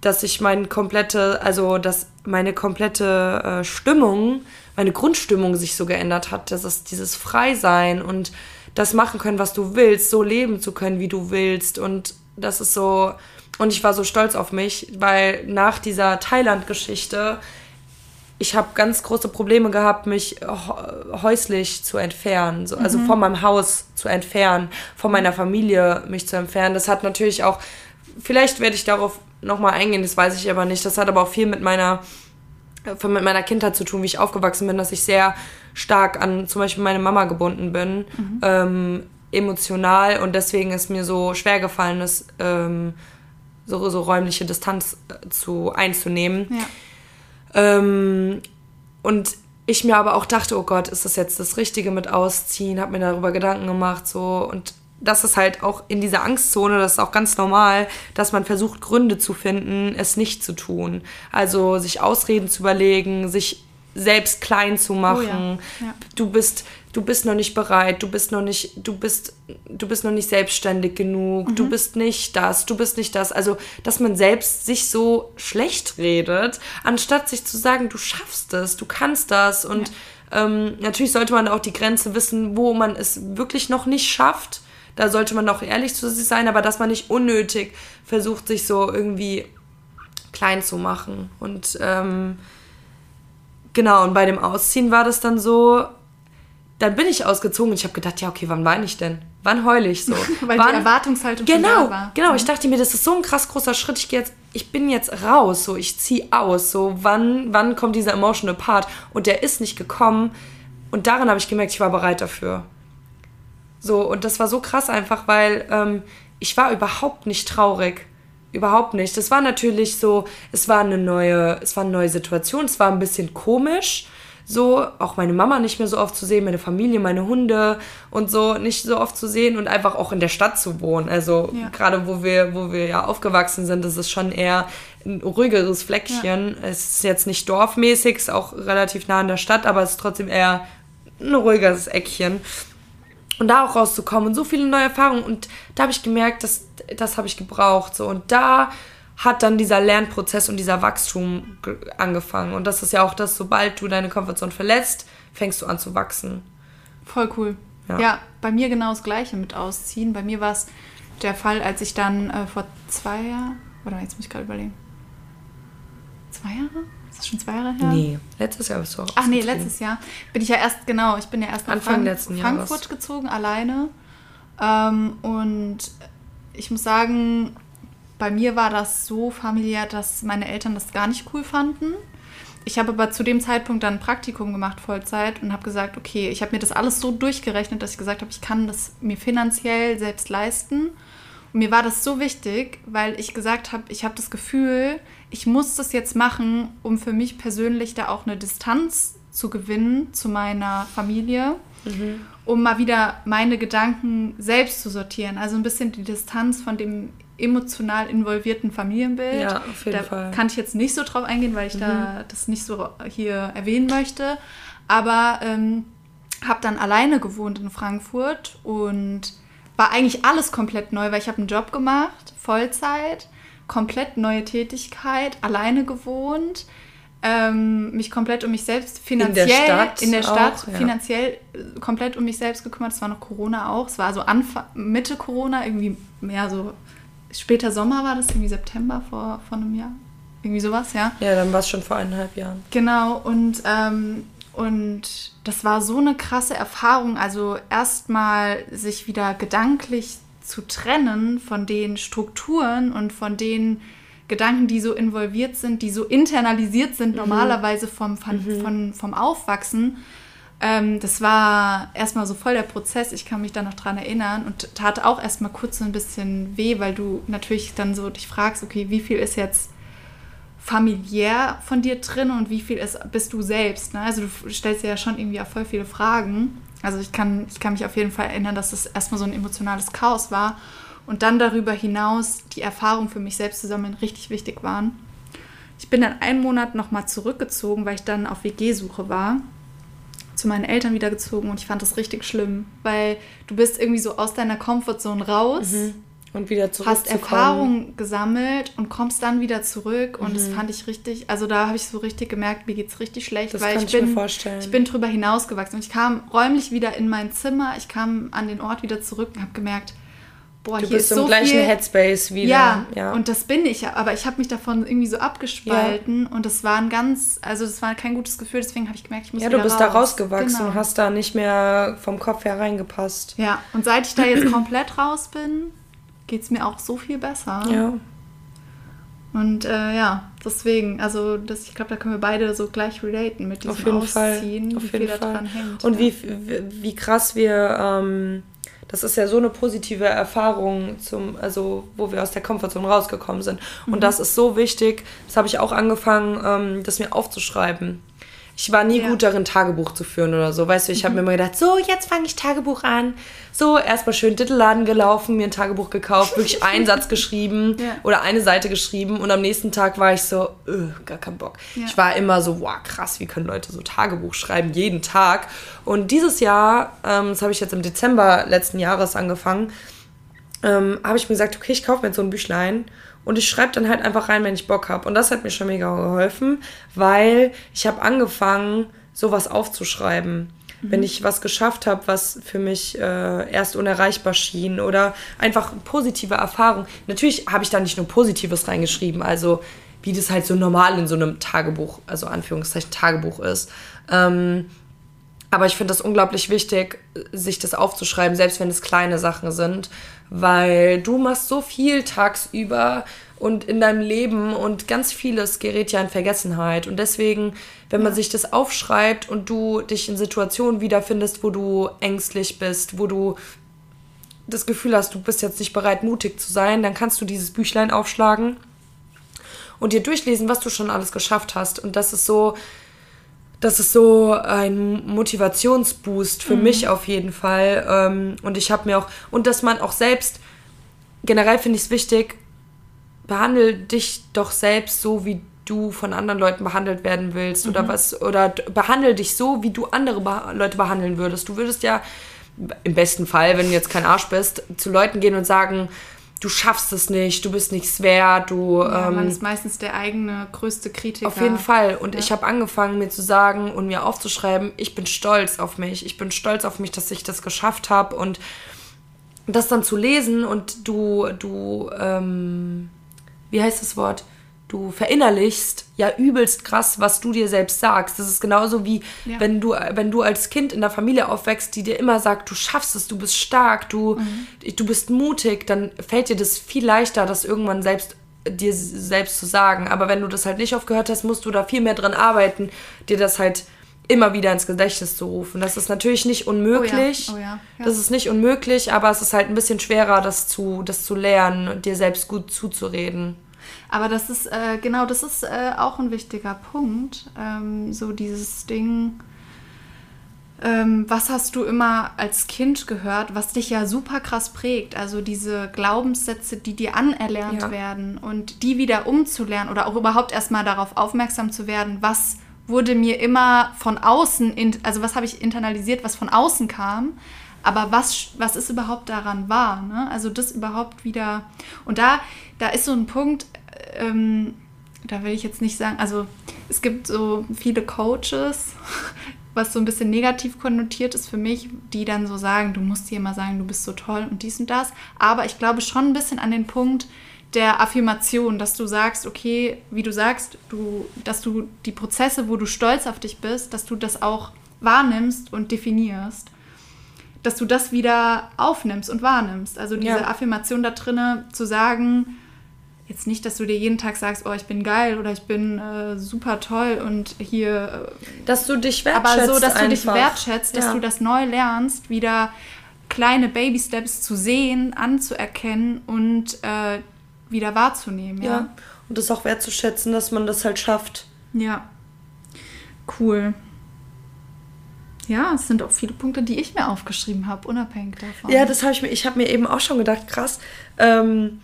dass ich meine komplette, also dass meine komplette äh, Stimmung, meine Grundstimmung sich so geändert hat. Das ist dieses Freisein und das machen können, was du willst, so leben zu können, wie du willst. Und das ist so, und ich war so stolz auf mich, weil nach dieser Thailand-Geschichte, ich habe ganz große Probleme gehabt, mich häuslich zu entfernen, so, also mhm. von meinem Haus zu entfernen, von meiner Familie mich zu entfernen. Das hat natürlich auch, vielleicht werde ich darauf nochmal eingehen, das weiß ich aber nicht. Das hat aber auch viel mit meiner, mit meiner Kindheit zu tun, wie ich aufgewachsen bin, dass ich sehr stark an zum Beispiel meine Mama gebunden bin, mhm. ähm, emotional und deswegen ist mir so schwer gefallen ist, ähm, so, so räumliche Distanz äh, zu einzunehmen. Ja. Ähm, und ich mir aber auch dachte, oh Gott, ist das jetzt das Richtige mit Ausziehen? Hab mir darüber Gedanken gemacht, so und das ist halt auch in dieser Angstzone, das ist auch ganz normal, dass man versucht, Gründe zu finden, es nicht zu tun. Also sich Ausreden zu überlegen, sich selbst klein zu machen. Oh ja. Ja. Du bist, du bist noch nicht bereit, du bist noch nicht, du bist, du bist noch nicht selbstständig genug, mhm. du bist nicht das, du bist nicht das. Also, dass man selbst sich so schlecht redet, anstatt sich zu sagen, du schaffst es, du kannst das. Und ja. ähm, natürlich sollte man auch die Grenze wissen, wo man es wirklich noch nicht schafft da sollte man auch ehrlich zu sich sein, aber dass man nicht unnötig versucht, sich so irgendwie klein zu machen. Und ähm, genau, und bei dem Ausziehen war das dann so, dann bin ich ausgezogen und ich habe gedacht, ja, okay, wann weine ich denn? Wann heule ich so? <laughs> Weil wann, die Erwartungshaltung genau, da war. Genau, ich mhm. dachte mir, das ist so ein krass großer Schritt. Ich gehe jetzt, ich bin jetzt raus, so ich ziehe aus. So wann, wann kommt dieser emotional Part? Und der ist nicht gekommen. Und daran habe ich gemerkt, ich war bereit dafür. So, und das war so krass einfach, weil ähm, ich war überhaupt nicht traurig. Überhaupt nicht. Das war natürlich so, es war eine neue, es war eine neue Situation, es war ein bisschen komisch. So, auch meine Mama nicht mehr so oft zu sehen, meine Familie, meine Hunde und so nicht so oft zu sehen und einfach auch in der Stadt zu wohnen. Also ja. gerade wo wir, wo wir ja aufgewachsen sind, ist es schon eher ein ruhigeres Fleckchen. Ja. Es ist jetzt nicht dorfmäßig, ist auch relativ nah an der Stadt, aber es ist trotzdem eher ein ruhigeres Eckchen und da auch rauszukommen und so viele neue Erfahrungen und da habe ich gemerkt, dass das habe ich gebraucht so und da hat dann dieser Lernprozess und dieser Wachstum angefangen und das ist ja auch das, sobald du deine Komfortzone verlässt, fängst du an zu wachsen. Voll cool. Ja, ja bei mir genau das gleiche mit Ausziehen. Bei mir war es der Fall, als ich dann äh, vor zwei Jahren, oder jetzt muss ich gerade überlegen, zwei Jahre? Ist das schon zwei Jahre her? Nee, letztes Jahr bist du auch Ach nee, letztes Jahr. Bin ich ja erst, genau, ich bin ja erst nach Anfang Frank letzten Frankfurt Jahres. gezogen, alleine. Ähm, und ich muss sagen, bei mir war das so familiär, dass meine Eltern das gar nicht cool fanden. Ich habe aber zu dem Zeitpunkt dann ein Praktikum gemacht, Vollzeit, und habe gesagt, okay, ich habe mir das alles so durchgerechnet, dass ich gesagt habe, ich kann das mir finanziell selbst leisten. Und mir war das so wichtig, weil ich gesagt habe, ich habe das Gefühl, ich muss das jetzt machen, um für mich persönlich da auch eine Distanz zu gewinnen zu meiner Familie, mhm. um mal wieder meine Gedanken selbst zu sortieren. Also ein bisschen die Distanz von dem emotional involvierten Familienbild. Ja, auf jeden da Fall. kann ich jetzt nicht so drauf eingehen, weil ich mhm. da das nicht so hier erwähnen möchte. Aber ähm, habe dann alleine gewohnt in Frankfurt und war eigentlich alles komplett neu, weil ich habe einen Job gemacht, Vollzeit, komplett neue Tätigkeit, alleine gewohnt, ähm, mich komplett um mich selbst finanziell in der Stadt, in der Stadt auch, ja. finanziell äh, komplett um mich selbst gekümmert. Es war noch Corona auch. Es war so Anfang, Mitte Corona, irgendwie mehr so später Sommer war das, irgendwie September vor, vor einem Jahr. Irgendwie sowas, ja. Ja, dann war es schon vor eineinhalb Jahren. Genau, und, ähm, und das war so eine krasse Erfahrung. Also erstmal sich wieder gedanklich zu trennen von den Strukturen und von den Gedanken, die so involviert sind, die so internalisiert sind, mhm. normalerweise vom, von, mhm. von, vom Aufwachsen ähm, das war erstmal so voll der Prozess. Ich kann mich da noch dran erinnern und tat auch erstmal kurz so ein bisschen weh, weil du natürlich dann so dich fragst, okay, wie viel ist jetzt familiär von dir drin und wie viel ist, bist du selbst? Ne? Also du stellst dir ja schon irgendwie auch voll viele Fragen. Also ich kann, ich kann mich auf jeden Fall erinnern, dass das erstmal so ein emotionales Chaos war und dann darüber hinaus die Erfahrung für mich selbst zu sammeln richtig wichtig waren. Ich bin dann einen Monat nochmal zurückgezogen, weil ich dann auf WG-Suche war zu meinen Eltern wieder gezogen und ich fand das richtig schlimm, weil du bist irgendwie so aus deiner Comfortzone raus. Mhm. Und wieder zurück. Hast Erfahrung gesammelt und kommst dann wieder zurück. Und mhm. das fand ich richtig, also da habe ich so richtig gemerkt, mir geht es richtig schlecht, das weil kann ich, bin, mir vorstellen. ich bin drüber hinausgewachsen. Und ich kam räumlich wieder in mein Zimmer, ich kam an den Ort wieder zurück und habe gemerkt, boah, du hier bist ist im so gleichen viel, Headspace wieder. Ja, ja, und das bin ich, aber ich habe mich davon irgendwie so abgespalten ja. und das war ein ganz, also das war kein gutes Gefühl, deswegen habe ich gemerkt, ich muss Ja, du bist raus. da rausgewachsen genau. und hast da nicht mehr vom Kopf her reingepasst. Ja, und seit ich da jetzt komplett raus bin, geht es mir auch so viel besser. Ja. Und äh, ja, deswegen, also das, ich glaube, da können wir beide so gleich relaten mit diesem Auf jeden Ausziehen, Fall. Auf wie jeden viel Fall. da dran hängt. Und ja. wie, wie, wie krass wir ähm, das ist ja so eine positive Erfahrung, zum, also wo wir aus der Komfortzone rausgekommen sind. Und mhm. das ist so wichtig, das habe ich auch angefangen, ähm, das mir aufzuschreiben ich war nie ja. gut darin, Tagebuch zu führen oder so. Weißt du, ich mhm. habe mir immer gedacht, so, jetzt fange ich Tagebuch an. So, erstmal schön Ditteladen gelaufen, mir ein Tagebuch gekauft, wirklich <laughs> einen Satz geschrieben ja. oder eine Seite geschrieben und am nächsten Tag war ich so, öh, gar keinen Bock. Ja. Ich war immer so, wow, krass, wie können Leute so Tagebuch schreiben, jeden Tag. Und dieses Jahr, ähm, das habe ich jetzt im Dezember letzten Jahres angefangen, ähm, habe ich mir gesagt, okay, ich kaufe mir jetzt so ein Büchlein und ich schreibe dann halt einfach rein, wenn ich Bock habe. Und das hat mir schon mega geholfen, weil ich habe angefangen, sowas aufzuschreiben. Mhm. Wenn ich was geschafft habe, was für mich äh, erst unerreichbar schien oder einfach positive Erfahrung. Natürlich habe ich da nicht nur Positives reingeschrieben, also wie das halt so normal in so einem Tagebuch, also Anführungszeichen Tagebuch ist. Ähm, aber ich finde das unglaublich wichtig, sich das aufzuschreiben, selbst wenn es kleine Sachen sind, weil du machst so viel tagsüber und in deinem Leben und ganz vieles gerät ja in Vergessenheit. Und deswegen, wenn man sich das aufschreibt und du dich in Situationen wiederfindest, wo du ängstlich bist, wo du das Gefühl hast, du bist jetzt nicht bereit, mutig zu sein, dann kannst du dieses Büchlein aufschlagen und dir durchlesen, was du schon alles geschafft hast. Und das ist so, das ist so ein Motivationsboost für mhm. mich auf jeden Fall. Ähm, und ich habe mir auch, und dass man auch selbst, generell finde ich es wichtig, behandle dich doch selbst so, wie du von anderen Leuten behandelt werden willst mhm. oder was, oder behandle dich so, wie du andere Be Leute behandeln würdest. Du würdest ja im besten Fall, wenn du jetzt kein Arsch bist, zu Leuten gehen und sagen, du schaffst es nicht, du bist nichts wert, du. Ja, ähm, man ist meistens der eigene größte Kritiker. Auf jeden Fall. Und ja. ich habe angefangen, mir zu sagen und mir aufzuschreiben, ich bin stolz auf mich. Ich bin stolz auf mich, dass ich das geschafft habe. Und das dann zu lesen und du, du, ähm, wie heißt das Wort? Du verinnerlichst ja übelst krass, was du dir selbst sagst. Das ist genauso wie ja. wenn du wenn du als Kind in der Familie aufwächst, die dir immer sagt, du schaffst es, du bist stark, du mhm. du bist mutig, dann fällt dir das viel leichter, das irgendwann selbst dir selbst zu sagen. Aber wenn du das halt nicht aufgehört hast, musst du da viel mehr dran arbeiten, dir das halt immer wieder ins Gedächtnis zu rufen. Das ist natürlich nicht unmöglich. Oh ja. Oh ja. Ja. Das ist nicht unmöglich, aber es ist halt ein bisschen schwerer, das zu, das zu lernen und dir selbst gut zuzureden. Aber das ist, äh, genau, das ist äh, auch ein wichtiger Punkt. Ähm, so dieses Ding, ähm, was hast du immer als Kind gehört, was dich ja super krass prägt? Also diese Glaubenssätze, die dir anerlernt ja. werden und die wieder umzulernen oder auch überhaupt erstmal darauf aufmerksam zu werden, was wurde mir immer von außen, in, also was habe ich internalisiert, was von außen kam, aber was, was ist überhaupt daran wahr? Ne? Also das überhaupt wieder. Und da, da ist so ein Punkt, ähm, da will ich jetzt nicht sagen, also es gibt so viele Coaches, <laughs> was so ein bisschen negativ konnotiert ist für mich, die dann so sagen, du musst dir immer sagen, du bist so toll und dies und das. Aber ich glaube schon ein bisschen an den Punkt, der Affirmation, dass du sagst, okay, wie du sagst, du, dass du die Prozesse, wo du stolz auf dich bist, dass du das auch wahrnimmst und definierst, dass du das wieder aufnimmst und wahrnimmst. Also diese ja. Affirmation da drinne zu sagen, jetzt nicht, dass du dir jeden Tag sagst, oh, ich bin geil oder ich bin äh, super toll und hier. Äh, dass du dich wertschätzt. Aber so, dass einfach. du dich wertschätzt, dass ja. du das neu lernst, wieder kleine Baby-Steps zu sehen, anzuerkennen und äh, wieder wahrzunehmen. Ja? ja, und das auch wertzuschätzen, dass man das halt schafft. Ja, cool. Ja, es sind auch viele Punkte, die ich mir aufgeschrieben habe, unabhängig davon. Ja, das habe ich mir, ich habe mir eben auch schon gedacht, krass, ähm,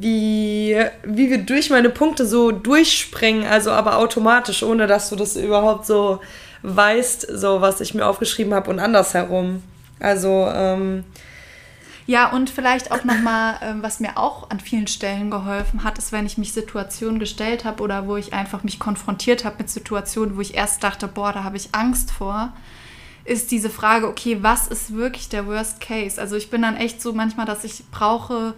wie, wie wir durch meine Punkte so durchspringen, also aber automatisch, ohne dass du das überhaupt so weißt, so was ich mir aufgeschrieben habe und andersherum. Also, ähm, ja, und vielleicht auch nochmal, ähm, was mir auch an vielen Stellen geholfen hat, ist, wenn ich mich Situationen gestellt habe oder wo ich einfach mich konfrontiert habe mit Situationen, wo ich erst dachte, boah, da habe ich Angst vor, ist diese Frage, okay, was ist wirklich der Worst Case? Also ich bin dann echt so manchmal, dass ich brauche,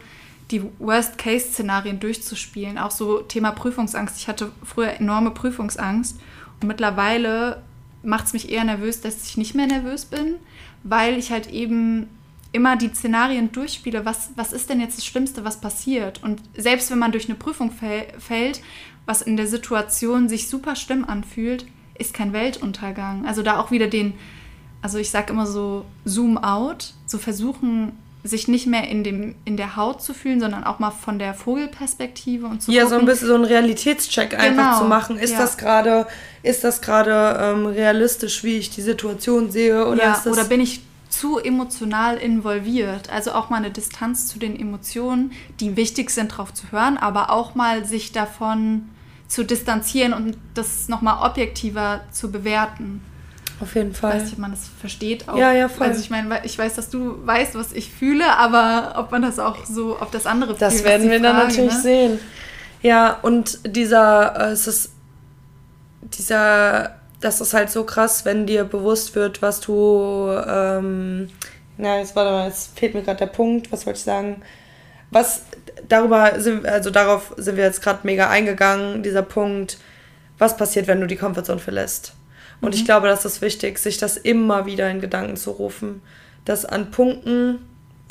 die Worst-Case-Szenarien durchzuspielen. Auch so Thema Prüfungsangst. Ich hatte früher enorme Prüfungsangst und mittlerweile macht es mich eher nervös, dass ich nicht mehr nervös bin, weil ich halt eben immer die Szenarien durchspiele, was, was ist denn jetzt das Schlimmste, was passiert? Und selbst wenn man durch eine Prüfung fällt, was in der Situation sich super schlimm anfühlt, ist kein Weltuntergang. Also da auch wieder den, also ich sage immer so, Zoom out, so versuchen, sich nicht mehr in, dem, in der Haut zu fühlen, sondern auch mal von der Vogelperspektive und zu Ja, gucken. so ein bisschen so einen Realitätscheck genau, einfach zu machen. Ist ja. das gerade, ist das gerade ähm, realistisch, wie ich die Situation sehe? Oder, ja, oder bin ich zu emotional involviert. Also auch mal eine Distanz zu den Emotionen, die wichtig sind, drauf zu hören, aber auch mal sich davon zu distanzieren und das nochmal objektiver zu bewerten. Auf jeden Fall. Ich weiß nicht, ob man das versteht. Auch. Ja, ja, voll. Also ich meine, ich weiß, dass du weißt, was ich fühle, aber ob man das auch so, ob das andere das fühlt. Werden wir Frage, dann natürlich ne? sehen. Ja, und dieser, äh, es ist dieser das ist halt so krass, wenn dir bewusst wird, was du. Ähm, na, jetzt warte mal, jetzt fehlt mir gerade der Punkt. Was wollte ich sagen? Was darüber sind, also darauf sind wir jetzt gerade mega eingegangen, dieser Punkt, was passiert, wenn du die Comfortzone verlässt. Und mhm. ich glaube, das ist wichtig, sich das immer wieder in Gedanken zu rufen. Dass an Punkten,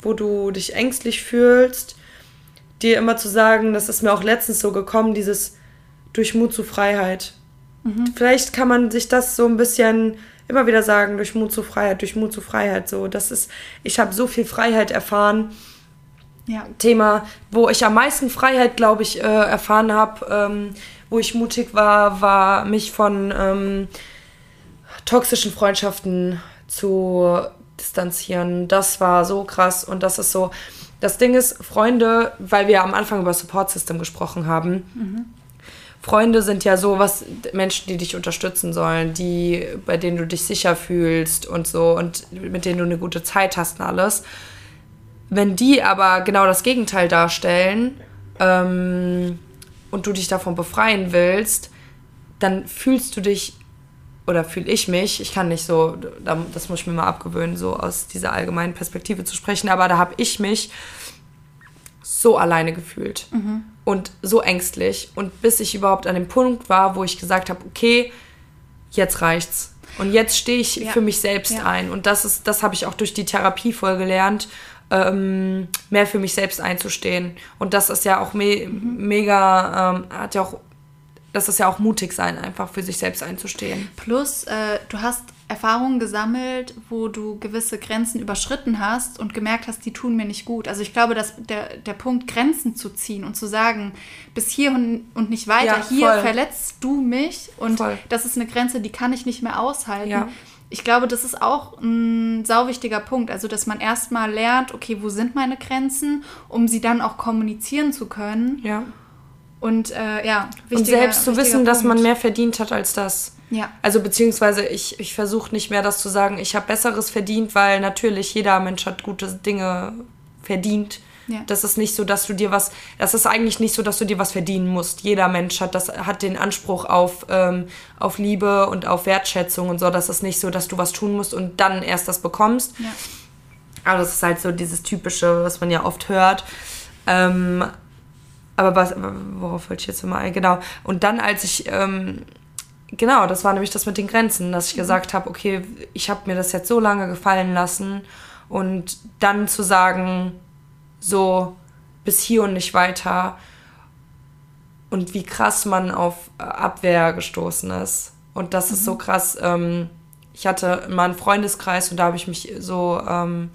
wo du dich ängstlich fühlst, dir immer zu sagen, das ist mir auch letztens so gekommen, dieses durch Mut zu Freiheit. Mhm. Vielleicht kann man sich das so ein bisschen immer wieder sagen, durch Mut zu Freiheit, durch Mut zu Freiheit. So, das ist, ich habe so viel Freiheit erfahren. Ja. Thema, wo ich am meisten Freiheit, glaube ich, äh, erfahren habe, ähm, wo ich mutig war, war mich von ähm, toxischen Freundschaften zu distanzieren. Das war so krass und das ist so. Das Ding ist, Freunde, weil wir am Anfang über Support System gesprochen haben, mhm Freunde sind ja so was Menschen, die dich unterstützen sollen, die bei denen du dich sicher fühlst und so und mit denen du eine gute Zeit hast und alles. Wenn die aber genau das Gegenteil darstellen ähm, und du dich davon befreien willst, dann fühlst du dich oder fühle ich mich, ich kann nicht so, das muss ich mir mal abgewöhnen, so aus dieser allgemeinen Perspektive zu sprechen, aber da habe ich mich so alleine gefühlt mhm. und so ängstlich. Und bis ich überhaupt an dem Punkt war, wo ich gesagt habe, okay, jetzt reicht's. Und jetzt stehe ich ja. für mich selbst ja. ein. Und das ist, das habe ich auch durch die Therapie voll gelernt, ähm, mehr für mich selbst einzustehen. Und das ist ja auch me mhm. mega, ähm, hat ja auch das ist ja auch mutig sein, einfach für sich selbst einzustehen. Plus, äh, du hast Erfahrungen gesammelt, wo du gewisse Grenzen überschritten hast und gemerkt hast, die tun mir nicht gut. Also ich glaube, dass der, der Punkt, Grenzen zu ziehen und zu sagen, bis hier und, nicht weiter, ja, hier verletzt du mich und voll. das ist eine Grenze, die kann ich nicht mehr aushalten. Ja. Ich glaube, das ist auch ein sauwichtiger Punkt. Also, dass man erstmal lernt, okay, wo sind meine Grenzen, um sie dann auch kommunizieren zu können. Ja. Und äh, ja, Und selbst zu wissen, Punkt. dass man mehr verdient hat als das. Ja. Also beziehungsweise ich, ich versuche nicht mehr das zu sagen, ich habe Besseres verdient, weil natürlich jeder Mensch hat gute Dinge verdient. Ja. Das ist nicht so, dass du dir was, das ist eigentlich nicht so, dass du dir was verdienen musst. Jeder Mensch hat das, hat den Anspruch auf, ähm, auf Liebe und auf Wertschätzung und so. Das ist nicht so, dass du was tun musst und dann erst das bekommst. Ja. Aber das ist halt so dieses typische, was man ja oft hört. Ähm, aber was, worauf wollte ich jetzt mal? Genau. Und dann, als ich, ähm, genau, das war nämlich das mit den Grenzen, dass ich mhm. gesagt habe, okay, ich habe mir das jetzt so lange gefallen lassen und dann zu sagen, so bis hier und nicht weiter und wie krass man auf Abwehr gestoßen ist. Und das mhm. ist so mhm. krass. Ähm, ich hatte mal einen Freundeskreis und da habe ich mich so ähm,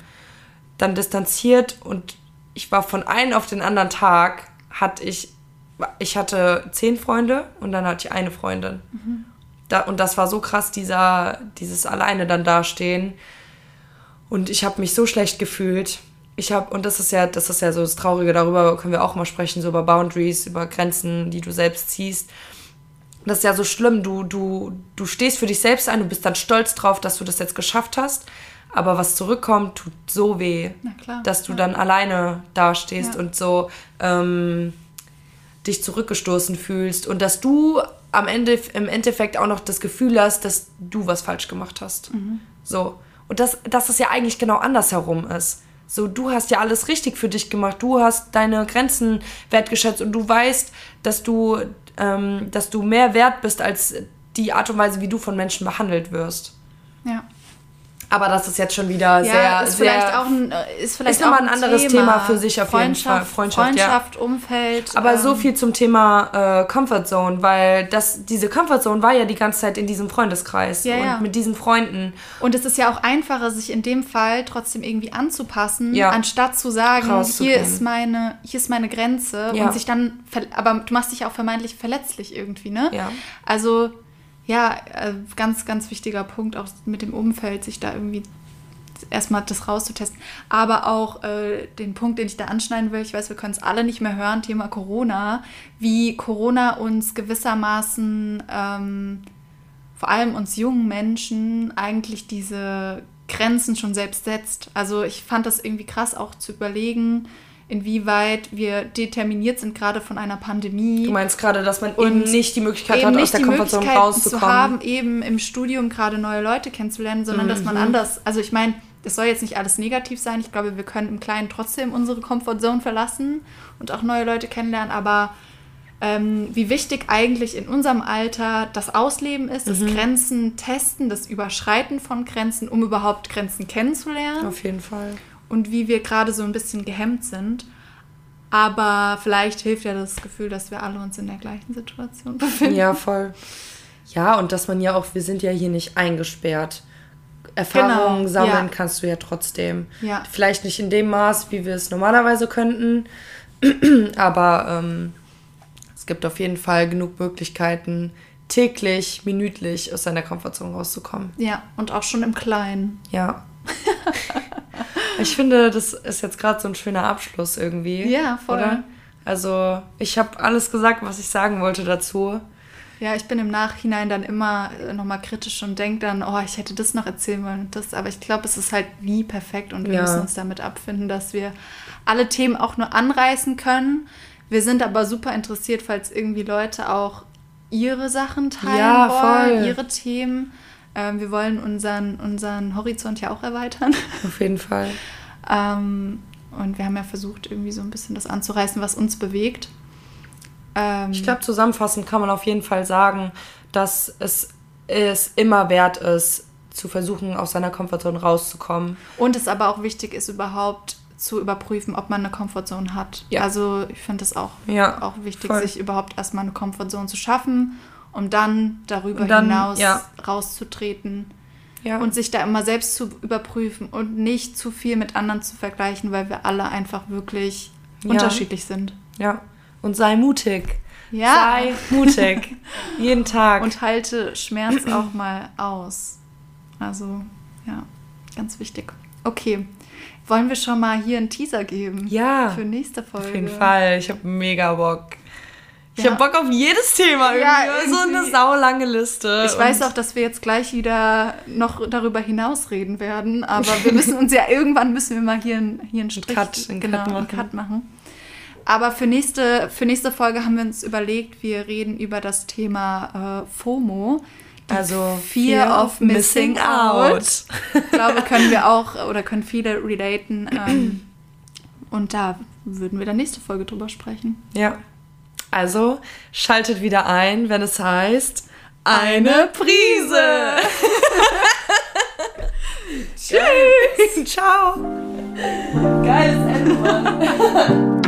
dann distanziert und ich war von einem auf den anderen Tag hatte ich, ich hatte zehn Freunde und dann hatte ich eine Freundin. Mhm. Da, und das war so krass, dieser, dieses alleine dann dastehen. Und ich habe mich so schlecht gefühlt. Ich habe, und das ist ja, das ist ja so das Traurige, darüber können wir auch mal sprechen, so über Boundaries, über Grenzen, die du selbst ziehst. Das ist ja so schlimm. Du, du, du stehst für dich selbst ein, du bist dann stolz drauf, dass du das jetzt geschafft hast. Aber was zurückkommt, tut so weh, dass du ja. dann alleine dastehst ja. und so ähm, dich zurückgestoßen fühlst und dass du am Ende im Endeffekt auch noch das Gefühl hast, dass du was falsch gemacht hast. Mhm. So. Und dass, dass es ja eigentlich genau andersherum ist. So, du hast ja alles richtig für dich gemacht. Du hast deine Grenzen wertgeschätzt und du weißt, dass du, ähm, dass du mehr wert bist als die Art und Weise, wie du von Menschen behandelt wirst. Ja. Aber das ist jetzt schon wieder ja, sehr, ist sehr, vielleicht auch ein, äh, ist vielleicht ist nochmal ein anderes Thema. Thema. für sich auf jeden Fall. Freundschaft, Freundschaft ja. Umfeld. Aber ähm, so viel zum Thema äh, Comfort Zone, weil das, diese Comfort Zone war ja die ganze Zeit in diesem Freundeskreis ja, und ja. mit diesen Freunden. Und es ist ja auch einfacher, sich in dem Fall trotzdem irgendwie anzupassen, anstatt zu sagen, hier ist meine, hier ist meine Grenze und sich dann, aber du machst dich auch vermeintlich verletzlich irgendwie, ne? Ja. Also ja, äh, ganz, ganz wichtiger Punkt, auch mit dem Umfeld, sich da irgendwie erstmal das rauszutesten. Aber auch äh, den Punkt, den ich da anschneiden will, ich weiß, wir können es alle nicht mehr hören, Thema Corona, wie Corona uns gewissermaßen, ähm, vor allem uns jungen Menschen, eigentlich diese Grenzen schon selbst setzt. Also ich fand das irgendwie krass auch zu überlegen, inwieweit wir determiniert sind, gerade von einer Pandemie. Du meinst gerade, dass man eben nicht die Möglichkeit hat, aus der Komfortzone rauszukommen. zu haben, eben im Studium gerade neue Leute kennenzulernen, sondern mhm. dass man mhm. anders, also ich meine, das soll jetzt nicht alles negativ sein. Ich glaube, wir können im Kleinen trotzdem unsere Comfortzone verlassen und auch neue Leute kennenlernen, aber ähm, wie wichtig eigentlich in unserem Alter das Ausleben ist, das mhm. Grenzen testen, das Überschreiten von Grenzen, um überhaupt Grenzen kennenzulernen. Auf jeden Fall und wie wir gerade so ein bisschen gehemmt sind. Aber vielleicht hilft ja das Gefühl, dass wir alle uns in der gleichen Situation <laughs> befinden. Ja, voll. Ja, und dass man ja auch, wir sind ja hier nicht eingesperrt. Erfahrungen genau, sammeln ja. kannst du ja trotzdem. Ja. Vielleicht nicht in dem Maß, wie wir es normalerweise könnten, <clears throat> aber ähm, es gibt auf jeden Fall genug Möglichkeiten, täglich, minütlich aus seiner Komfortzone rauszukommen. Ja, und auch schon im Kleinen. Ja. <laughs> Ich finde, das ist jetzt gerade so ein schöner Abschluss irgendwie. Ja, voll. Oder? Also, ich habe alles gesagt, was ich sagen wollte dazu. Ja, ich bin im Nachhinein dann immer äh, nochmal kritisch und denke dann, oh, ich hätte das noch erzählen wollen und das. Aber ich glaube, es ist halt nie perfekt und wir ja. müssen uns damit abfinden, dass wir alle Themen auch nur anreißen können. Wir sind aber super interessiert, falls irgendwie Leute auch ihre Sachen teilen ja, wollen, ihre Themen. Ähm, wir wollen unseren, unseren Horizont ja auch erweitern. Auf jeden Fall. <laughs> ähm, Und wir haben ja versucht, irgendwie so ein bisschen das anzureißen, was uns bewegt. Ähm, Ich glaube, zusammenfassend kann man auf jeden Fall sagen, dass es, es immer wert ist, zu versuchen, aus seiner Komfortzone rauszukommen. Und es aber auch wichtig ist, überhaupt zu überprüfen, ob man eine Comfortzone hat. Ja. Also ich finde es auch, Ja, auch wichtig, voll. sich überhaupt erstmal eine Comfortzone zu schaffen, um dann darüber dann, hinaus ja. rauszutreten Ja. und sich da immer selbst zu überprüfen und nicht zu viel mit anderen zu vergleichen, weil wir alle einfach wirklich Ja. unterschiedlich sind. ja. Und sei mutig. Ja. Sei mutig. <laughs> Jeden Tag. Und halte Schmerz auch mal aus. Also, ja, ganz wichtig. Okay. Wollen wir schon mal hier einen Teaser geben? Ja. Für nächste Folge. Auf jeden Fall. Ich habe mega Bock. Ich Ja. habe Bock auf jedes Thema irgendwie. Ja, So eine saulange Liste. Ich weiß auch, dass wir jetzt gleich wieder noch darüber hinaus reden werden, aber wir müssen uns ja irgendwann müssen wir mal hier, einen- hier einen Strich, Cut, einen genau, Cut einen machen. Cut machen. Aber für nächste, für nächste Folge haben wir uns überlegt, wir reden über das Thema äh, FOMO. Also Fear of Missing Out. Ich glaube, können wir auch oder können viele relaten. Ähm, und da würden wir dann nächste Folge drüber sprechen. Ja. Also schaltet wieder ein, wenn es heißt eine Prise. <laughs> Tschüss. <laughs> Ciao. Geiles Ende, Mann. <laughs>